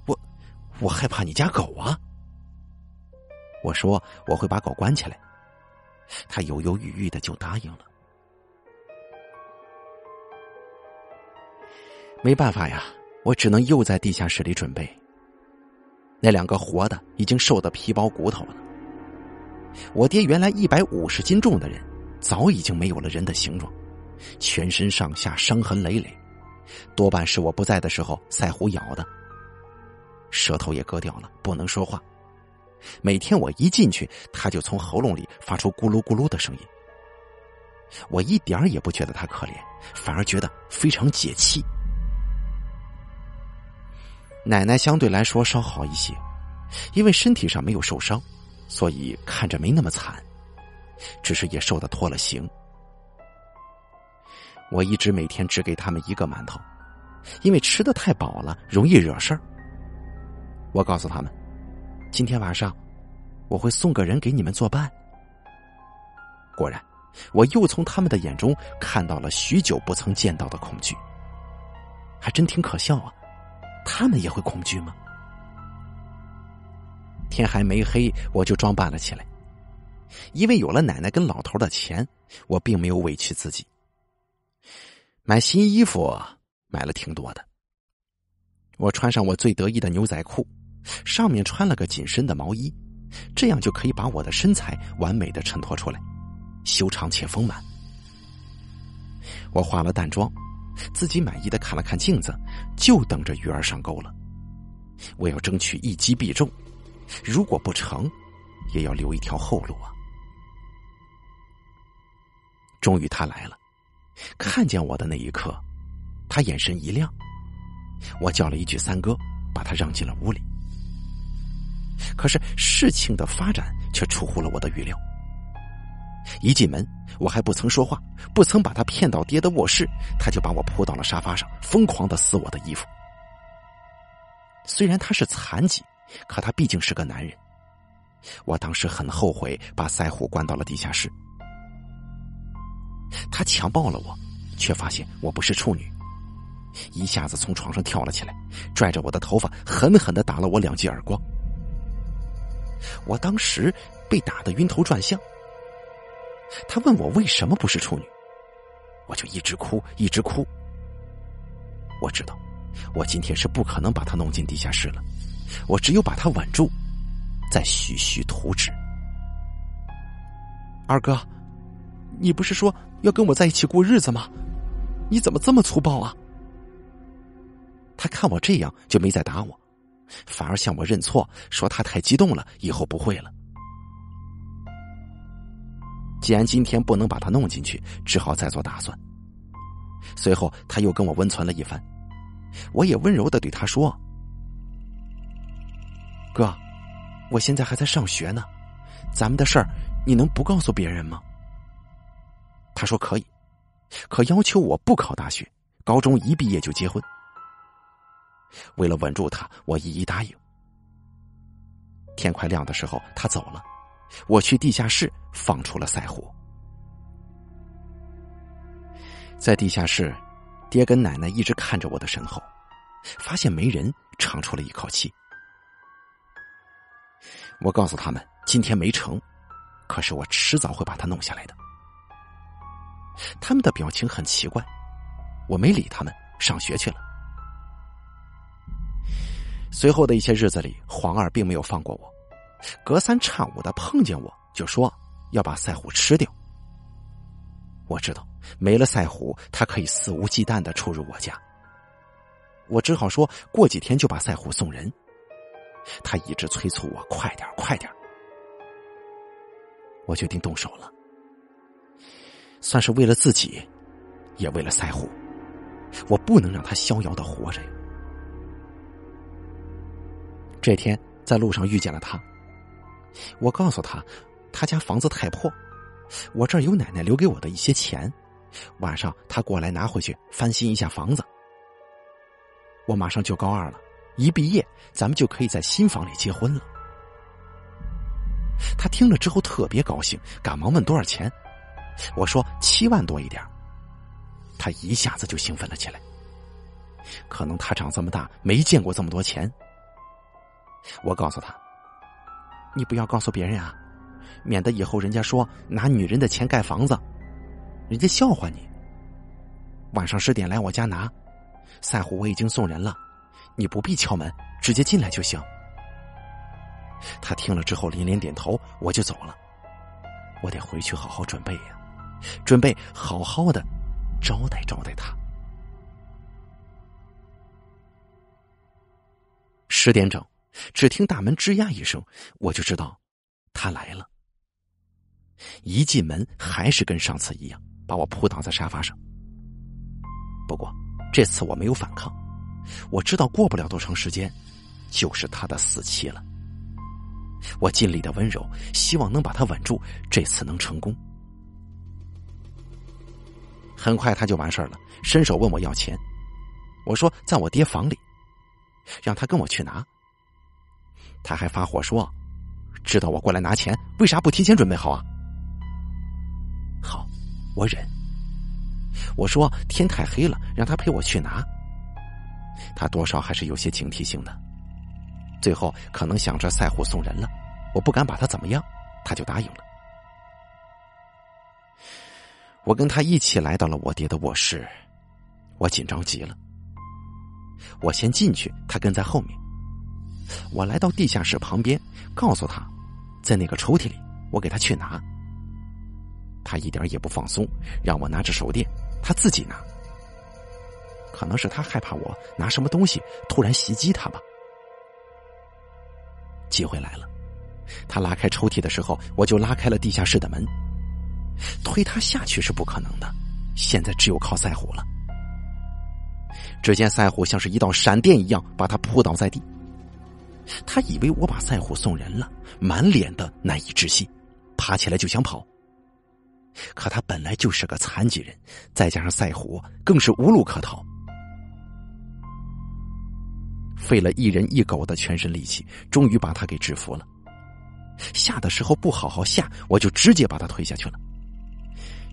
[SPEAKER 1] 我，我害怕你家狗啊。”我说：“我会把狗关起来。”他犹犹豫豫的就答应了。没办法呀，我只能又在地下室里准备。那两个活的已经瘦得皮包骨头了。我爹原来一百五十斤重的人。早已经没有了人的形状，全身上下伤痕累累，多半是我不在的时候赛虎咬的。舌头也割掉了，不能说话。每天我一进去，他就从喉咙里发出咕噜咕噜的声音。我一点也不觉得他可怜，反而觉得非常解气。奶奶相对来说稍好一些，因为身体上没有受伤，所以看着没那么惨。只是也瘦的脱了形。我一直每天只给他们一个馒头，因为吃的太饱了容易惹事儿。我告诉他们，今天晚上我会送个人给你们作伴。果然，我又从他们的眼中看到了许久不曾见到的恐惧。还真挺可笑啊，他们也会恐惧吗？天还没黑，我就装扮了起来。因为有了奶奶跟老头的钱，我并没有委屈自己。买新衣服买了挺多的。我穿上我最得意的牛仔裤，上面穿了个紧身的毛衣，这样就可以把我的身材完美的衬托出来，修长且丰满。我化了淡妆，自己满意的看了看镜子，就等着鱼儿上钩了。我要争取一击必中，如果不成，也要留一条后路啊！终于他来了，看见我的那一刻，他眼神一亮。我叫了一句“三哥”，把他让进了屋里。可是事情的发展却出乎了我的预料。一进门，我还不曾说话，不曾把他骗到爹的卧室，他就把我扑到了沙发上，疯狂的撕我的衣服。虽然他是残疾，可他毕竟是个男人。我当时很后悔把赛虎关到了地下室。他强暴了我，却发现我不是处女，一下子从床上跳了起来，拽着我的头发，狠狠的打了我两记耳光。我当时被打得晕头转向。他问我为什么不是处女，我就一直哭，一直哭。我知道。我今天是不可能把他弄进地下室了，我只有把他稳住，再徐徐图纸。二哥，你不是说要跟我在一起过日子吗？你怎么这么粗暴啊？他看我这样，就没再打我，反而向我认错，说他太激动了，以后不会了。既然今天不能把他弄进去，只好再做打算。随后他又跟我温存了一番。我也温柔的对他说：“哥，我现在还在上学呢，咱们的事儿你能不告诉别人吗？”他说可以，可要求我不考大学，高中一毕业就结婚。为了稳住他，我一一答应。天快亮的时候，他走了，我去地下室放出了赛虎，在地下室。爹跟奶奶一直看着我的身后，发现没人，长出了一口气。我告诉他们今天没成，可是我迟早会把他弄下来的。他们的表情很奇怪，我没理他们，上学去了。随后的一些日子里，黄二并没有放过我，隔三差五的碰见我就说要把赛虎吃掉。我知道没了赛虎，他可以肆无忌惮的出入我家。我只好说过几天就把赛虎送人。他一直催促我快点快点。我决定动手了，算是为了自己，也为了赛虎。我不能让他逍遥的活着呀。这天在路上遇见了他，我告诉他，他家房子太破。我这儿有奶奶留给我的一些钱，晚上他过来拿回去翻新一下房子。我马上就高二了，一毕业咱们就可以在新房里结婚了。他听了之后特别高兴，赶忙问多少钱。我说七万多一点。他一下子就兴奋了起来。可能他长这么大没见过这么多钱。我告诉他：“你不要告诉别人啊。”免得以后人家说拿女人的钱盖房子，人家笑话你。晚上十点来我家拿，赛虎我已经送人了，你不必敲门，直接进来就行。他听了之后连连点头，我就走了。我得回去好好准备呀，准备好好的招待招待他。十点整，只听大门吱呀一声，我就知道他来了。一进门还是跟上次一样，把我扑倒在沙发上。不过这次我没有反抗，我知道过不了多长时间，就是他的死期了。我尽力的温柔，希望能把他稳住，这次能成功。很快他就完事儿了，伸手问我要钱，我说在我爹房里，让他跟我去拿。他还发火说，知道我过来拿钱，为啥不提前准备好啊？好，我忍。我说天太黑了，让他陪我去拿。他多少还是有些警惕性的。最后可能想着赛虎送人了，我不敢把他怎么样，他就答应了。我跟他一起来到了我爹的卧室，我紧张极了。我先进去，他跟在后面。我来到地下室旁边，告诉他，在那个抽屉里，我给他去拿。他一点也不放松，让我拿着手电，他自己拿。可能是他害怕我拿什么东西突然袭击他吧。机会来了，他拉开抽屉的时候，我就拉开了地下室的门。推他下去是不可能的，现在只有靠赛虎了。只见赛虎像是一道闪电一样把他扑倒在地。他以为我把赛虎送人了，满脸的难以置信，爬起来就想跑。可他本来就是个残疾人，再加上赛虎，更是无路可逃。费了一人一狗的全身力气，终于把他给制服了。下的时候不好好下，我就直接把他推下去了。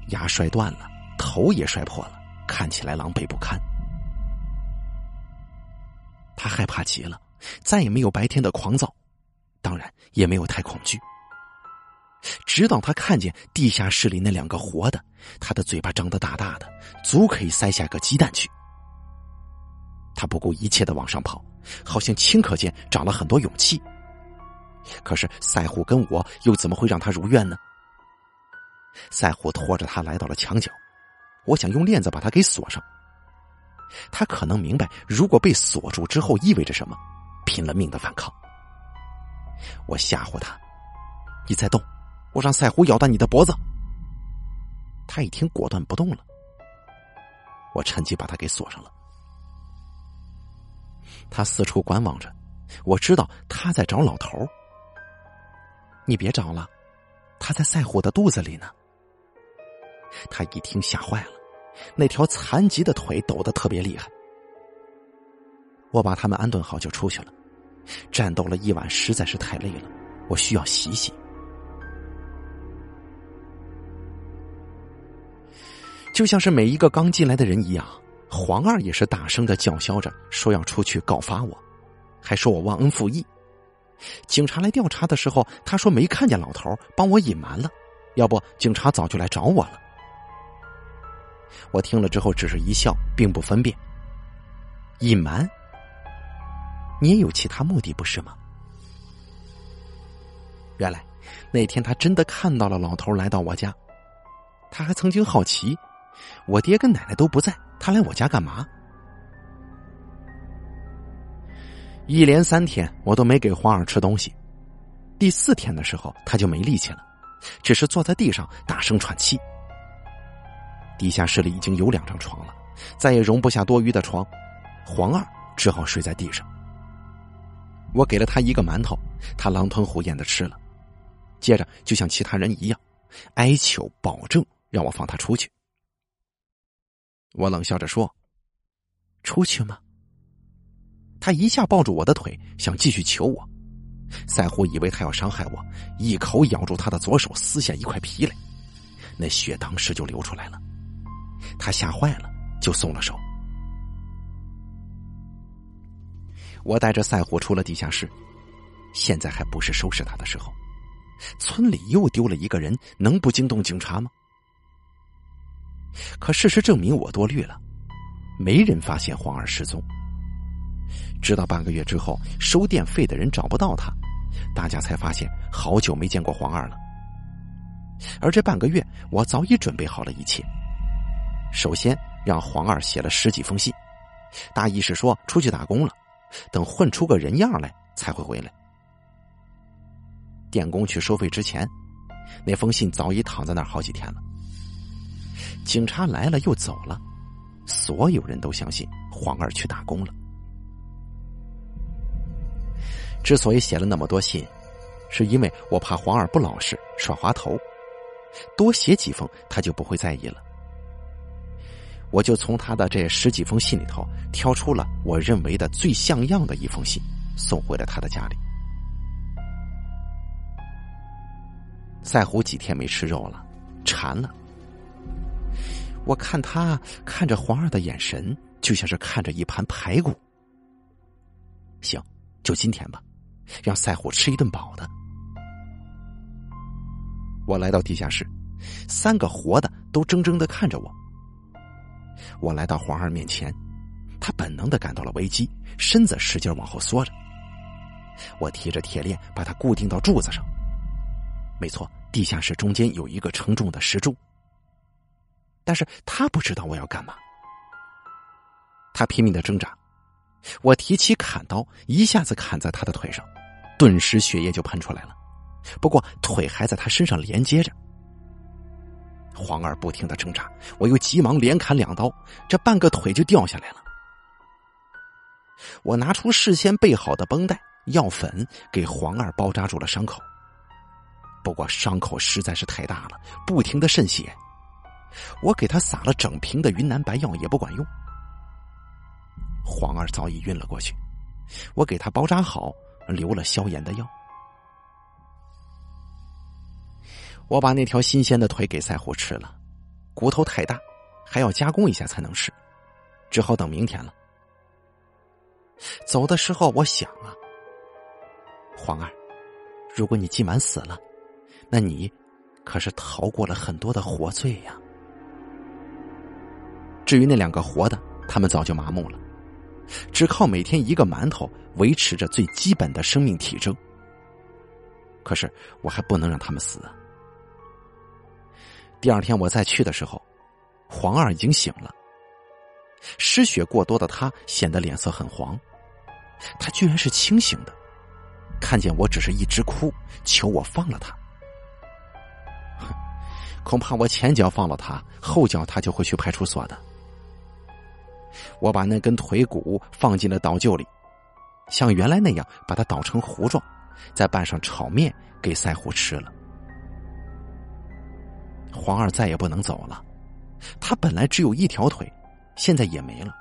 [SPEAKER 1] 牙摔断了，头也摔破了，看起来狼狈不堪。他害怕极了，再也没有白天的狂躁，当然也没有太恐惧。直到他看见地下室里那两个活的，他的嘴巴张得大大的，足可以塞下个鸡蛋去。他不顾一切的往上跑，好像顷刻间长了很多勇气。可是赛虎跟我又怎么会让他如愿呢？赛虎拖着他来到了墙角，我想用链子把他给锁上。他可能明白，如果被锁住之后意味着什么，拼了命的反抗。我吓唬他：“你再动，我让赛虎咬断你的脖子。”他一听，果断不动了。我趁机把他给锁上了。他四处观望着，我知道他在找老头。你别找了，他在赛虎的肚子里呢。他一听吓坏了，那条残疾的腿抖得特别厉害。我把他们安顿好就出去了，战斗了一晚实在是太累了，我需要洗洗。就像是每一个刚进来的人一样，黄二也是大声的叫嚣着说要出去告发我，还说我忘恩负义。警察来调查的时候，他说没看见老头，帮我隐瞒了，要不警察早就来找我了。我听了之后只是一笑，并不分辨。隐瞒？你也有其他目的不是吗？原来那天他真的看到了老头来到我家，他还曾经好奇，我爹跟奶奶都不在，他来我家干嘛？一连三天我都没给黄二吃东西，第四天的时候他就没力气了，只是坐在地上大声喘气。地下室里已经有两张床了，再也容不下多余的床，黄二只好睡在地上。我给了他一个馒头，他狼吞虎咽的吃了，接着就像其他人一样，哀求保证让我放他出去。我冷笑着说：“出去吗？”他一下抱住我的腿，想继续求我。赛虎以为他要伤害我，一口咬住他的左手，撕下一块皮来，那血当时就流出来了。他吓坏了，就松了手。我带着赛虎出了地下室，现在还不是收拾他的时候。村里又丢了一个人，能不惊动警察吗？可事实证明我多虑了，没人发现黄二失踪。直到半个月之后，收电费的人找不到他，大家才发现好久没见过黄二了。而这半个月，我早已准备好了一切。首先让黄二写了十几封信，大意是说出去打工了，等混出个人样来才会回来。电工去收费之前，那封信早已躺在那儿好几天了。警察来了又走了，所有人都相信黄二去打工了。之所以写了那么多信，是因为我怕黄二不老实耍滑头，多写几封他就不会在意了。我就从他的这十几封信里头挑出了我认为的最像样的一封信，送回了他的家里。赛虎几天没吃肉了，馋了。我看他看着黄二的眼神，就像是看着一盘排骨。行，就今天吧，让赛虎吃一顿饱的。我来到地下室，三个活的都怔怔的看着我。我来到黄二面前，他本能的感到了危机，身子使劲往后缩着。我提着铁链把他固定到柱子上。没错，地下室中间有一个承重的石柱。但是他不知道我要干嘛，他拼命的挣扎。我提起砍刀，一下子砍在他的腿上，顿时血液就喷出来了。不过腿还在他身上连接着。黄二不停的挣扎，我又急忙连砍两刀，这半个腿就掉下来了。我拿出事先备好的绷带、药粉，给黄二包扎住了伤口。不过伤口实在是太大了，不停的渗血。我给他撒了整瓶的云南白药也不管用。黄二早已晕了过去，我给他包扎好，留了消炎的药。我把那条新鲜的腿给赛虎吃了，骨头太大，还要加工一下才能吃，只好等明天了。走的时候，我想啊，黄二，如果你今晚死了，那你可是逃过了很多的活罪呀。至于那两个活的，他们早就麻木了，只靠每天一个馒头维持着最基本的生命体征。可是我还不能让他们死啊！第二天我再去的时候，黄二已经醒了。失血过多的他显得脸色很黄，他居然是清醒的，看见我只是一直哭，求我放了他。哼，恐怕我前脚放了他，后脚他就会去派出所的。我把那根腿骨放进了倒臼里，像原来那样把它捣成糊状，再拌上炒面给赛虎吃了。黄二再也不能走了，他本来只有一条腿，现在也没了。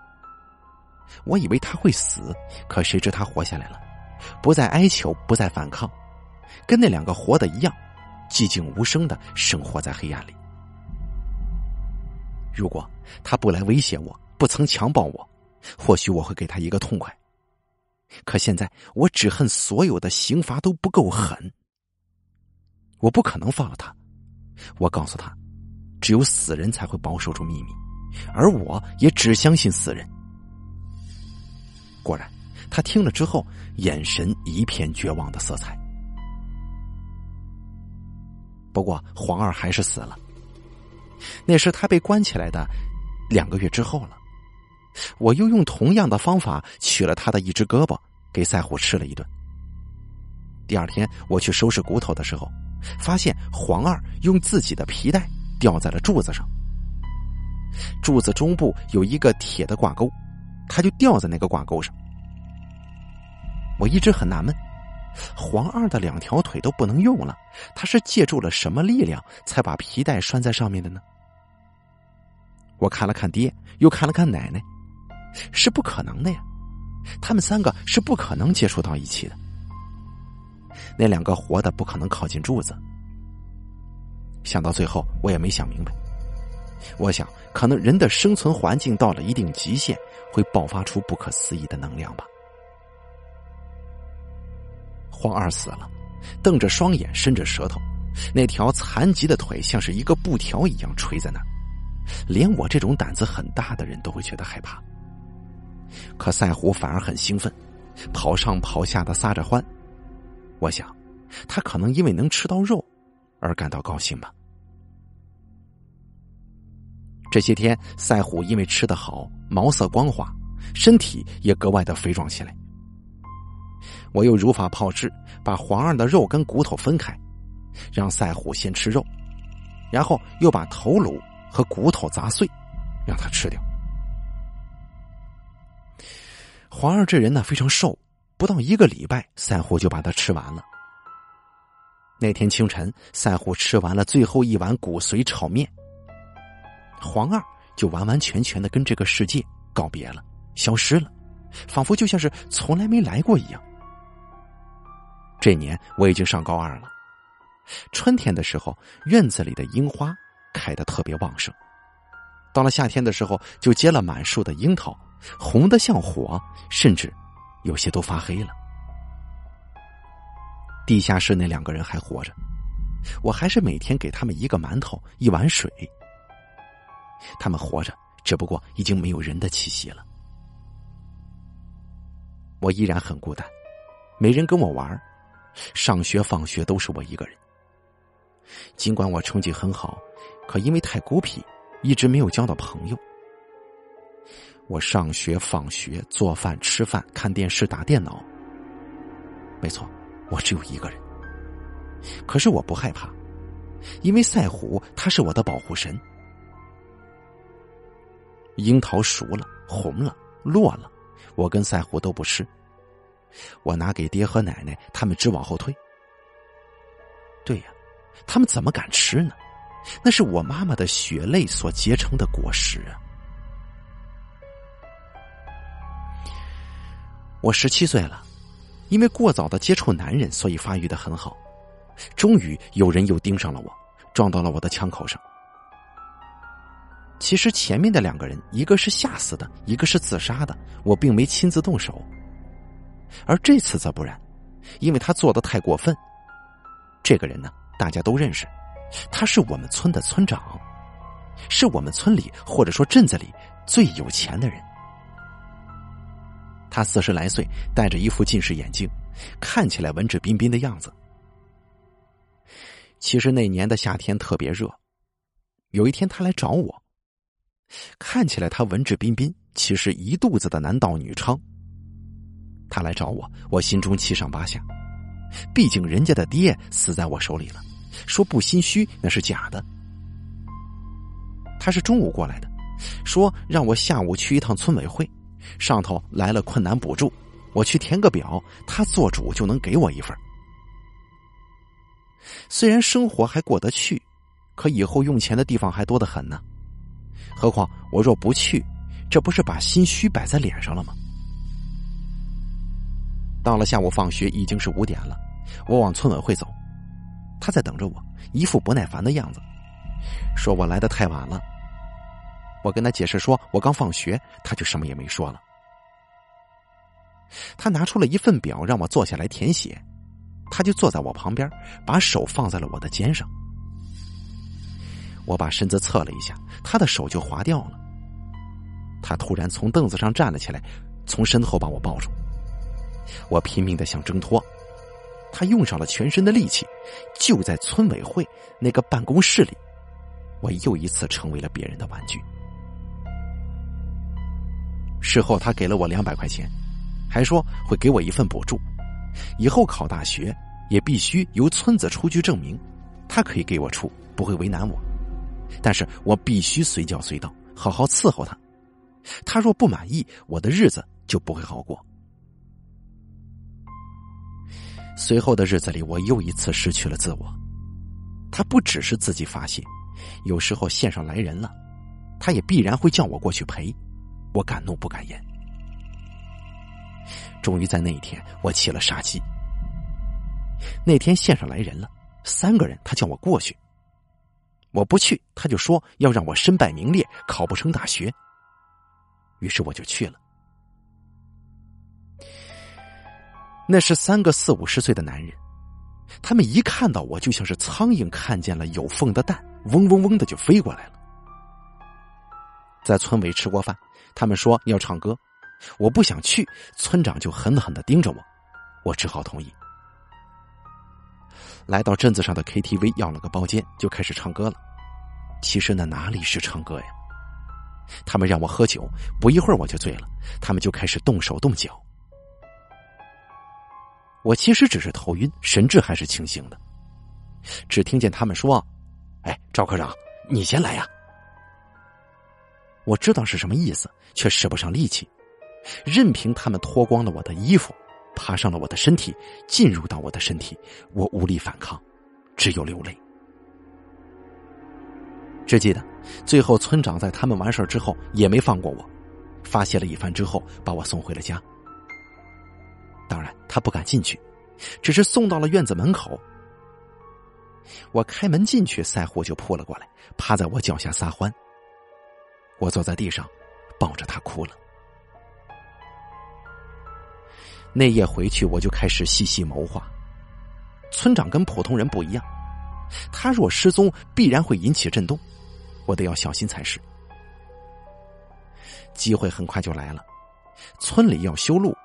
[SPEAKER 1] 我以为他会死，可谁知他活下来了，不再哀求，不再反抗，跟那两个活的一样，寂静无声的生活在黑暗里。如果他不来威胁我，不曾强暴我，或许我会给他一个痛快。可现在我只恨所有的刑罚都不够狠，我不可能放了他。我告诉他，只有死人才会保守住秘密，而我也只相信死人。果然，他听了之后，眼神一片绝望的色彩。不过，黄二还是死了。那是他被关起来的两个月之后了。我又用同样的方法取了他的一只胳膊，给赛虎吃了一顿。第二天，我去收拾骨头的时候。发现黄二用自己的皮带吊在了柱子上，柱子中部有一个铁的挂钩，他就吊在那个挂钩上。我一直很纳闷，黄二的两条腿都不能用了，他是借助了什么力量才把皮带拴在上面的呢？我看了看爹，又看了看奶奶，是不可能的呀，他们三个是不可能接触到一起的。那两个活的不可能靠近柱子。想到最后，我也没想明白。我想，可能人的生存环境到了一定极限，会爆发出不可思议的能量吧。黄二死了，瞪着双眼，伸着舌头，那条残疾的腿像是一个布条一样垂在那儿，连我这种胆子很大的人都会觉得害怕。可赛虎反而很兴奋，跑上跑下的撒着欢。我想，他可能因为能吃到肉而感到高兴吧。这些天，赛虎因为吃得好，毛色光滑，身体也格外的肥壮起来。我又如法炮制，把黄二的肉跟骨头分开，让赛虎先吃肉，然后又把头颅和骨头砸碎，让他吃掉。黄二这人呢，非常瘦。不到一个礼拜，赛虎就把它吃完了。那天清晨，赛虎吃完了最后一碗骨髓炒面，黄二就完完全全的跟这个世界告别了，消失了，仿佛就像是从来没来过一样。这年我已经上高二了，春天的时候，院子里的樱花开得特别旺盛，到了夏天的时候，就结了满树的樱桃，红的像火，甚至。有些都发黑了。地下室那两个人还活着，我还是每天给他们一个馒头一碗水。他们活着，只不过已经没有人的气息了。我依然很孤单，没人跟我玩，上学放学都是我一个人。尽管我成绩很好，可因为太孤僻，一直没有交到朋友。我上学、放学、做饭、吃饭、看电视、打电脑。没错，我只有一个人。可是我不害怕，因为赛虎他是我的保护神。樱桃熟了，红了，落了，我跟赛虎都不吃。我拿给爹和奶奶，他们直往后退。对呀，他们怎么敢吃呢？那是我妈妈的血泪所结成的果实啊！我十七岁了，因为过早的接触男人，所以发育的很好。终于有人又盯上了我，撞到了我的枪口上。其实前面的两个人，一个是吓死的，一个是自杀的，我并没亲自动手。而这次则不然，因为他做的太过分。这个人呢，大家都认识，他是我们村的村长，是我们村里或者说镇子里最有钱的人。他四十来岁，戴着一副近视眼镜，看起来文质彬彬的样子。其实那年的夏天特别热，有一天他来找我，看起来他文质彬彬，其实一肚子的男盗女娼。他来找我，我心中七上八下，毕竟人家的爹死在我手里了，说不心虚那是假的。他是中午过来的，说让我下午去一趟村委会。上头来了困难补助，我去填个表，他做主就能给我一份。虽然生活还过得去，可以后用钱的地方还多得很呢。何况我若不去，这不是把心虚摆在脸上了吗？到了下午放学已经是五点了，我往村委会走，他在等着我，一副不耐烦的样子，说我来的太晚了。我跟他解释说，我刚放学，他就什么也没说了。他拿出了一份表，让我坐下来填写。他就坐在我旁边，把手放在了我的肩上。我把身子侧了一下，他的手就滑掉了。他突然从凳子上站了起来，从身后把我抱住。我拼命的想挣脱，他用上了全身的力气。就在村委会那个办公室里，我又一次成为了别人的玩具。事后，他给了我两百块钱，还说会给我一份补助，以后考大学也必须由村子出具证明。他可以给我出，不会为难我，但是我必须随叫随到，好好伺候他。他若不满意，我的日子就不会好过。随后的日子里，我又一次失去了自我。他不只是自己发泄，有时候线上来人了，他也必然会叫我过去陪。我敢怒不敢言。终于在那一天，我起了杀机。那天线上来人了，三个人，他叫我过去。我不去，他就说要让我身败名裂，考不成大学。于是我就去了。那是三个四五十岁的男人，他们一看到我，就像是苍蝇看见了有缝的蛋，嗡嗡嗡的就飞过来了。在村委吃过饭。他们说要唱歌，我不想去，村长就狠狠的盯着我，我只好同意。来到镇子上的 KTV，要了个包间，就开始唱歌了。其实那哪里是唱歌呀？他们让我喝酒，不一会儿我就醉了，他们就开始动手动脚。我其实只是头晕，神志还是清醒的，只听见他们说：“哎，赵科长，你先来呀。”我知道是什么意思，却使不上力气，任凭他们脱光了我的衣服，爬上了我的身体，进入到我的身体，我无力反抗，只有流泪。只记得最后村长在他们完事之后也没放过我，发泄了一番之后，把我送回了家。当然他不敢进去，只是送到了院子门口。我开门进去，赛虎就扑了过来，趴在我脚下撒欢。我坐在地上，抱着他哭了。那夜回去，我就开始细细谋划。村长跟普通人不一样，他若失踪，必然会引起震动，我得要小心才是。机会很快就来了，村里要修路，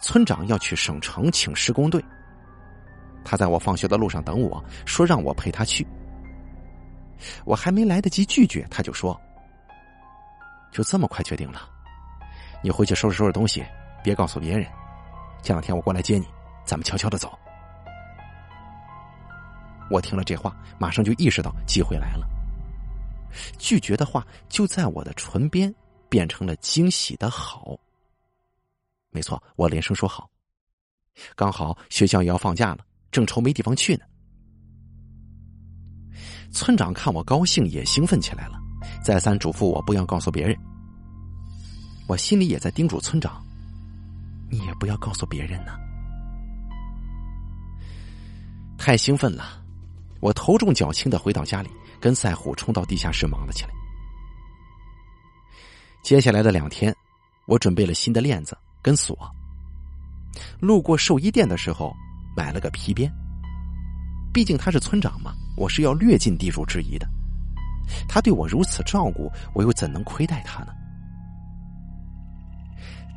[SPEAKER 1] 村长要去省城请施工队。他在我放学的路上等我，说让我陪他去。我还没来得及拒绝，他就说：“就这么快决定了？你回去收拾收拾东西，别告诉别人。这两天我过来接你，咱们悄悄的走。”我听了这话，马上就意识到机会来了。拒绝的话就在我的唇边变成了惊喜的好。没错，我连声说好。刚好学校也要放假了，正愁没地方去呢。村长看我高兴，也兴奋起来了，再三嘱咐我不要告诉别人。我心里也在叮嘱村长：“你也不要告诉别人呢。”太兴奋了，我头重脚轻的回到家里，跟赛虎冲到地下室忙了起来。接下来的两天，我准备了新的链子跟锁。路过寿衣店的时候，买了个皮鞭。毕竟他是村长嘛，我是要略尽地主之谊的。他对我如此照顾，我又怎能亏待他呢？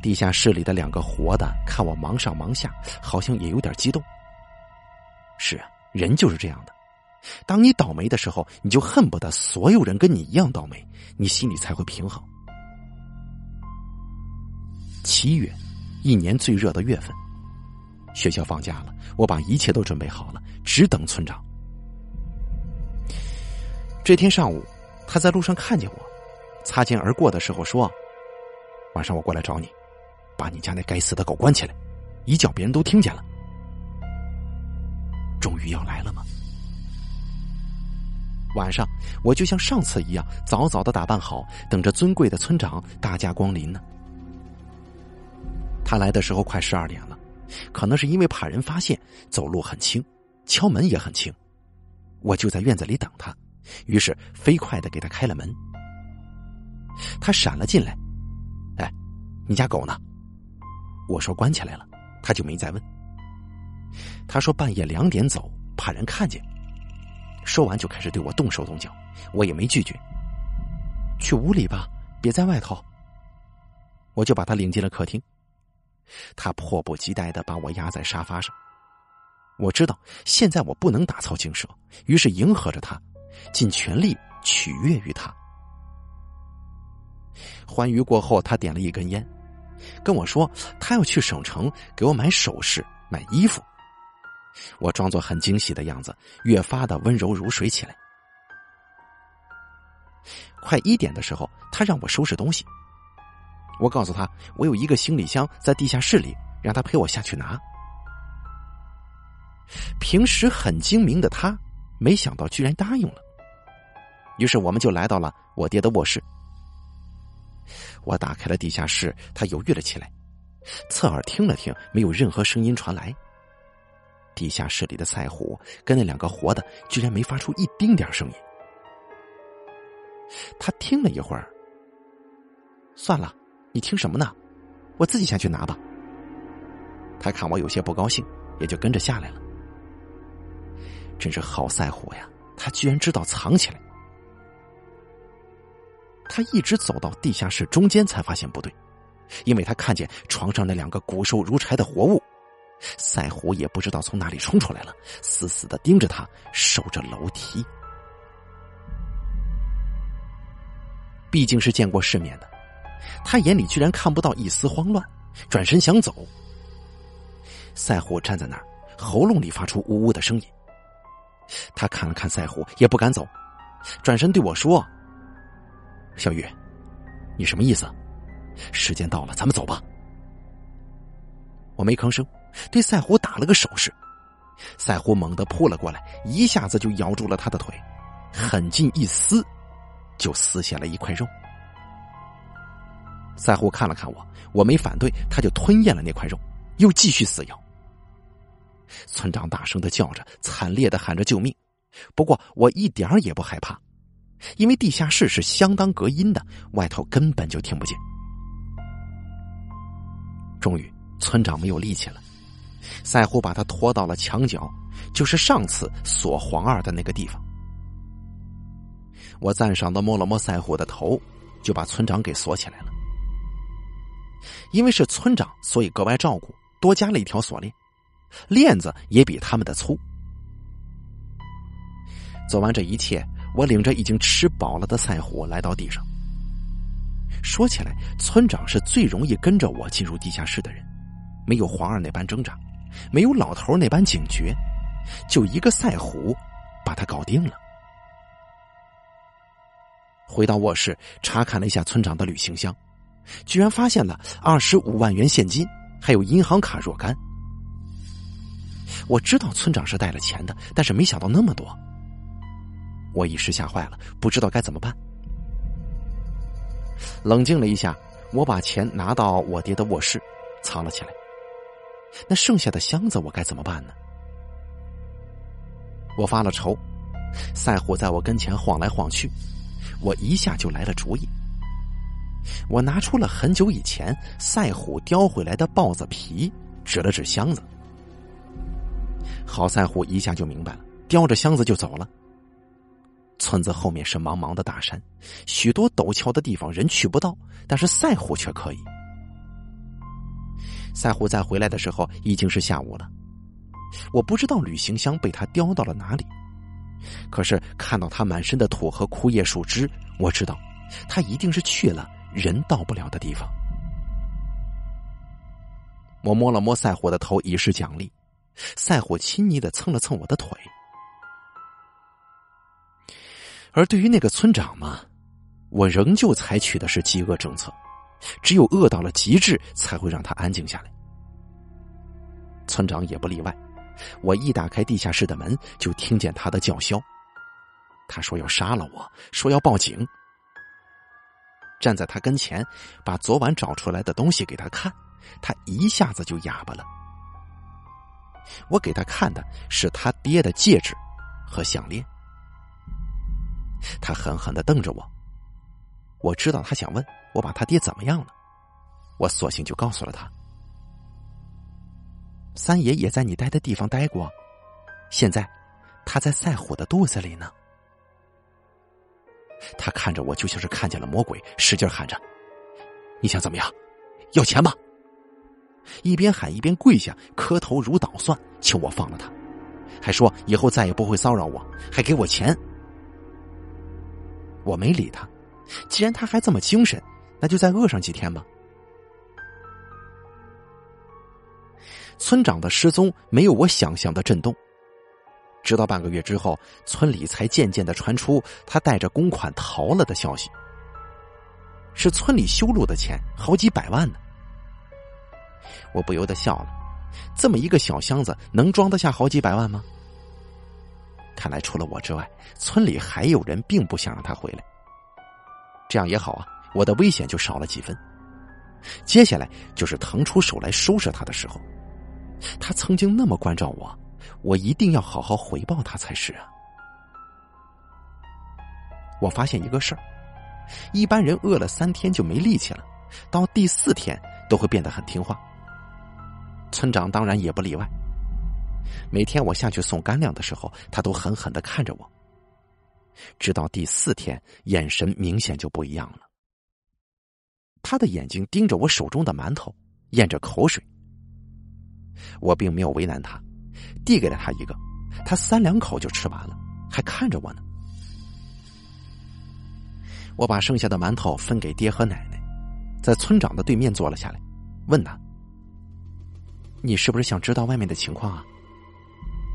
[SPEAKER 1] 地下室里的两个活的看我忙上忙下，好像也有点激动。是啊，人就是这样的。当你倒霉的时候，你就恨不得所有人跟你一样倒霉，你心里才会平衡。七月，一年最热的月份。学校放假了，我把一切都准备好了，只等村长。这天上午，他在路上看见我，擦肩而过的时候说：“晚上我过来找你，把你家那该死的狗关起来，一叫别人都听见了。”终于要来了吗？晚上，我就像上次一样，早早的打扮好，等着尊贵的村长大驾光临呢。他来的时候快十二点了。可能是因为怕人发现，走路很轻，敲门也很轻，我就在院子里等他，于是飞快的给他开了门。他闪了进来，哎，你家狗呢？我说关起来了，他就没再问。他说半夜两点走，怕人看见。说完就开始对我动手动脚，我也没拒绝。去屋里吧，别在外头。我就把他领进了客厅。他迫不及待的把我压在沙发上，我知道现在我不能打草惊蛇，于是迎合着他，尽全力取悦于他。欢愉过后，他点了一根烟，跟我说他要去省城给我买首饰、买衣服。我装作很惊喜的样子，越发的温柔如水起来。快一点的时候，他让我收拾东西。我告诉他，我有一个行李箱在地下室里，让他陪我下去拿。平时很精明的他，没想到居然答应了。于是我们就来到了我爹的卧室。我打开了地下室，他犹豫了起来，侧耳听了听，没有任何声音传来。地下室里的赛虎跟那两个活的，居然没发出一丁点声音。他听了一会儿，算了。你听什么呢？我自己下去拿吧。他看我有些不高兴，也就跟着下来了。真是好赛虎呀！他居然知道藏起来。他一直走到地下室中间，才发现不对，因为他看见床上那两个骨瘦如柴的活物。赛虎也不知道从哪里冲出来了，死死的盯着他，守着楼梯。毕竟是见过世面的。他眼里居然看不到一丝慌乱，转身想走。赛虎站在那儿，喉咙里发出呜呜的声音。他看了看赛虎，也不敢走，转身对我说：“小雨，你什么意思？时间到了，咱们走吧。”我没吭声，对赛虎打了个手势。赛虎猛地扑了过来，一下子就咬住了他的腿，狠劲一撕，就撕下了一块肉。赛虎看了看我，我没反对，他就吞咽了那块肉，又继续撕咬。村长大声的叫着，惨烈的喊着救命。不过我一点也不害怕，因为地下室是相当隔音的，外头根本就听不见。终于，村长没有力气了，赛虎把他拖到了墙角，就是上次锁黄二的那个地方。我赞赏的摸了摸赛虎的头，就把村长给锁起来了。因为是村长，所以格外照顾，多加了一条锁链，链子也比他们的粗。做完这一切，我领着已经吃饱了的赛虎来到地上。说起来，村长是最容易跟着我进入地下室的人，没有黄二那般挣扎，没有老头那般警觉，就一个赛虎，把他搞定了。回到卧室，查看了一下村长的旅行箱，居然发现了二十五万元现金，还有银行卡若干。我知道村长是带了钱的，但是没想到那么多。我一时吓坏了，不知道该怎么办。冷静了一下，我把钱拿到我爹的卧室，藏了起来。那剩下的箱子我该怎么办呢？我发了愁，赛虎在我跟前晃来晃去，我一下就来了主意。我拿出了很久以前赛虎叼回来的豹子皮，指了指箱子。好，赛虎一下就明白了，叼着箱子就走了。村子后面是茫茫的大山，许多陡峭的地方人去不到，但是赛虎却可以。赛虎在回来的时候已经是下午了，我不知道旅行箱被他叼到了哪里，可是看到他满身的土和枯叶树枝，我知道他一定是去了人到不了的地方。我摸了摸赛虎的头以示奖励，赛虎亲昵的蹭了蹭我的腿。而对于那个村长嘛，我仍旧采取的是饥饿政策，只有饿到了极致，才会让他安静下来。村长也不例外，我一打开地下室的门，就听见他的叫嚣。他说要杀了我，说要报警。站在他跟前，把昨晚找出来的东西给他看，他一下子就哑巴了。我给他看的是他爹的戒指和项链。他狠狠的瞪着我，我知道他想问我把他爹怎么样了，我索性就告诉了他：三爷也在你待的地方待过，现在他在赛虎的肚子里呢。他看着我就像是看见了魔鬼，使劲喊着：“你想怎么样？要钱吗？”一边喊一边跪下磕头如捣蒜，求我放了他，还说以后再也不会骚扰我，还给我钱。我没理他，既然他还这么精神，那就再饿上几天吧。村长的失踪没有我想象的震动，直到半个月之后，村里才渐渐的传出他带着公款逃了的消息。是村里修路的钱，好几百万呢。我不由得笑了，这么一个小箱子，能装得下好几百万吗？看来除了我之外，村里还有人并不想让他回来。这样也好啊，我的危险就少了几分。接下来就是腾出手来收拾他的时候。他曾经那么关照我，我一定要好好回报他才是啊。我发现一个事儿：一般人饿了三天就没力气了，到第四天都会变得很听话。村长当然也不例外。每天我下去送干粮的时候，他都狠狠的看着我。直到第四天，眼神明显就不一样了。他的眼睛盯着我手中的馒头，咽着口水。我并没有为难他，递给了他一个，他三两口就吃完了，还看着我呢。我把剩下的馒头分给爹和奶奶，在村长的对面坐了下来，问他：“你是不是想知道外面的情况啊？”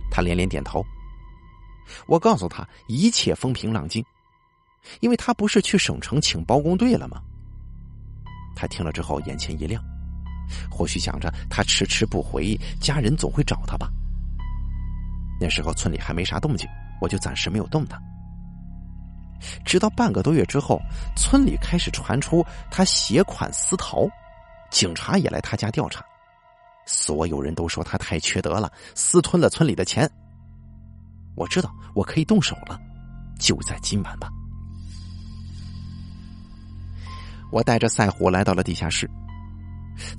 [SPEAKER 1] 他连连点头。我告诉他一切风平浪静，因为他不是去省城请包工队了吗？他听了之后眼前一亮，或许想着他迟迟不回，家人总会找他吧。那时候村里还没啥动静，我就暂时没有动他。直到半个多月之后，村里开始传出他携款私逃，警察也来他家调查。所有人都说他太缺德了，私吞了村里的钱。我知道我可以动手了，就在今晚吧。我带着赛虎来到了地下室。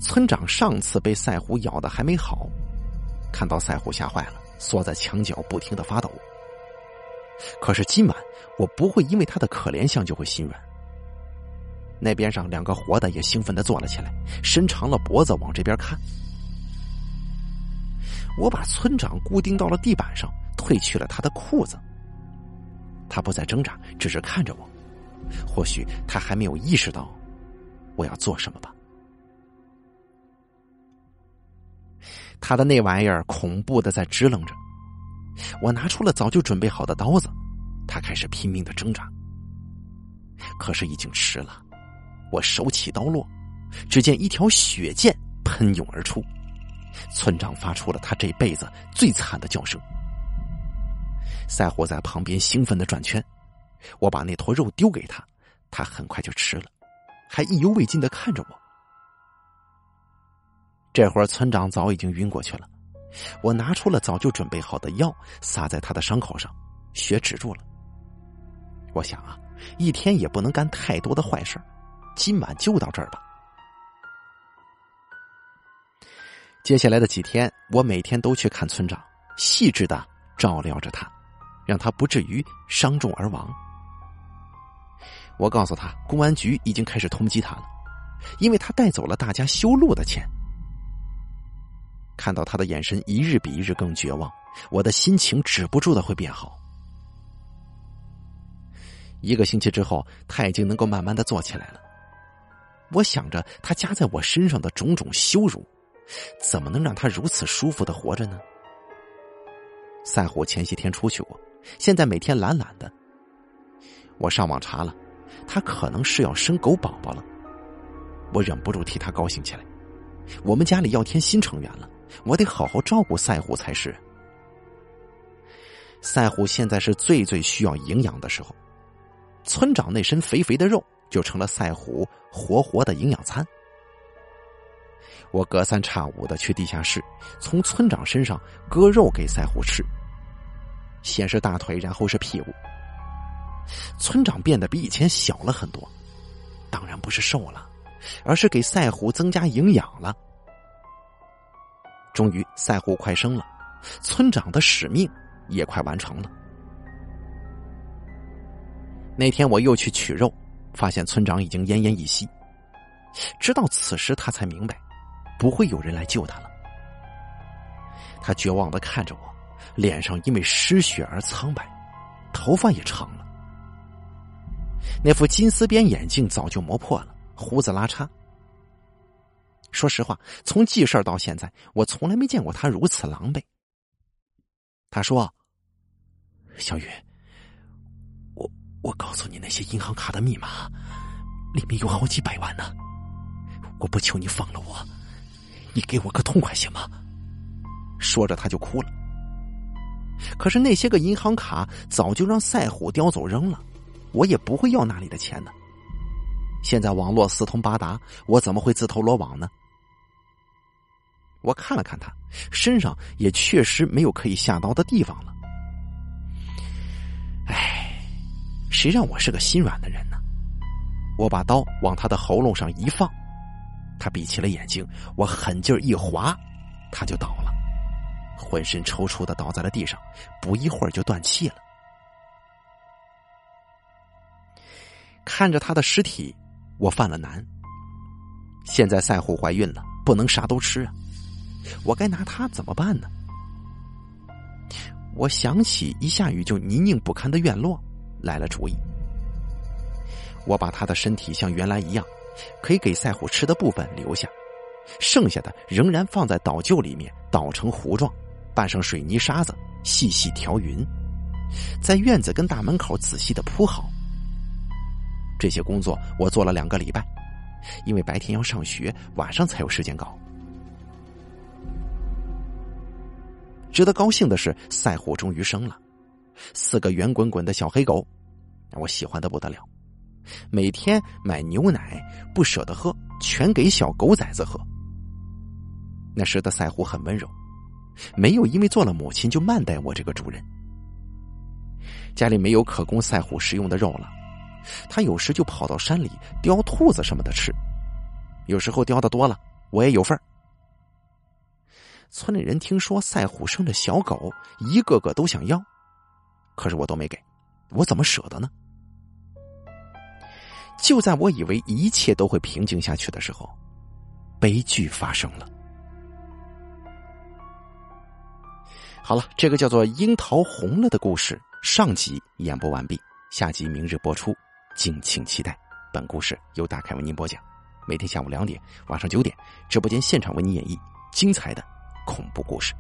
[SPEAKER 1] 村长上次被赛虎咬的还没好，看到赛虎吓坏了，缩在墙角不停的发抖。可是今晚我不会因为他的可怜相就会心软。那边上两个活的也兴奋的坐了起来，伸长了脖子往这边看。我把村长固定到了地板上，褪去了他的裤子。他不再挣扎，只是看着我。或许他还没有意识到我要做什么吧。他的那玩意儿恐怖的在支棱着。我拿出了早就准备好的刀子，他开始拼命的挣扎。可是已经迟了，我手起刀落，只见一条血溅喷涌而出。村长发出了他这辈子最惨的叫声。赛虎在旁边兴奋的转圈，我把那坨肉丢给他，他很快就吃了，还意犹未尽的看着我。这会儿村长早已经晕过去了，我拿出了早就准备好的药，撒在他的伤口上，血止住了。我想啊，一天也不能干太多的坏事，今晚就到这儿吧。接下来的几天，我每天都去看村长，细致的照料着他，让他不至于伤重而亡。我告诉他，公安局已经开始通缉他了，因为他带走了大家修路的钱。看到他的眼神一日比一日更绝望，我的心情止不住的会变好。一个星期之后，他已经能够慢慢的坐起来了。我想着他加在我身上的种种羞辱。怎么能让他如此舒服的活着呢？赛虎前些天出去过，现在每天懒懒的。我上网查了，他可能是要生狗宝宝了。我忍不住替他高兴起来。我们家里要添新成员了，我得好好照顾赛虎才是。赛虎现在是最最需要营养的时候，村长那身肥肥的肉就成了赛虎活活的营养餐。我隔三差五的去地下室，从村长身上割肉给赛虎吃。先是大腿，然后是屁股。村长变得比以前小了很多，当然不是瘦了，而是给赛虎增加营养了。终于，赛虎快生了，村长的使命也快完成了。那天我又去取肉，发现村长已经奄奄一息。直到此时，他才明白。不会有人来救他了。他绝望的看着我，脸上因为失血而苍白，头发也长了。那副金丝边眼镜早就磨破了，胡子拉碴。说实话，从记事到现在，我从来没见过他如此狼狈。他说：“小雨，我告诉你那些银行卡的密码，里面有好几百万呢。我不求你放了我。”你给我个痛快行吗？说着他就哭了。可是那些个银行卡早就让赛虎叼走扔了，我也不会要那里的钱呢。现在网络四通八达，我怎么会自投罗网呢？我看了看他身上，也确实没有可以下刀的地方了。唉，谁让我是个心软的人呢？我把刀往他的喉咙上一放。他闭起了眼睛，我狠劲一划，他就倒了，浑身抽搐的倒在了地上，不一会儿就断气了。看着他的尸体，我犯了难。现在赛虎怀孕了，不能啥都吃啊，我该拿他怎么办呢？我想起一下雨就泥泞不堪的院落，来了主意。我把他的身体像原来一样。可以给赛虎吃的部分留下，剩下的仍然放在倒臼里面捣成糊状，拌上水泥沙子，细细调匀，在院子跟大门口仔细的铺好。这些工作我做了两个礼拜，因为白天要上学，晚上才有时间搞。值得高兴的是，赛虎终于生了，四个圆滚滚的小黑狗，我喜欢的不得了。每天买牛奶不舍得喝，全给小狗崽子喝。那时的赛虎很温柔，没有因为做了母亲就慢待我这个主人。家里没有可供赛虎食用的肉了，他有时就跑到山里叼兔子什么的吃，有时候叼的多了，我也有份儿。村里人听说赛虎生的小狗，一个个都想要，可是我都没给，我怎么舍得呢？就在我以为一切都会平静下去的时候，悲剧发生了。好了，这个叫做《樱桃红了》的故事上集演播完毕，下集明日播出，敬请期待。本故事由大凯为您播讲，每天下午两点、晚上九点，直播间现场为您演绎精彩的恐怖故事。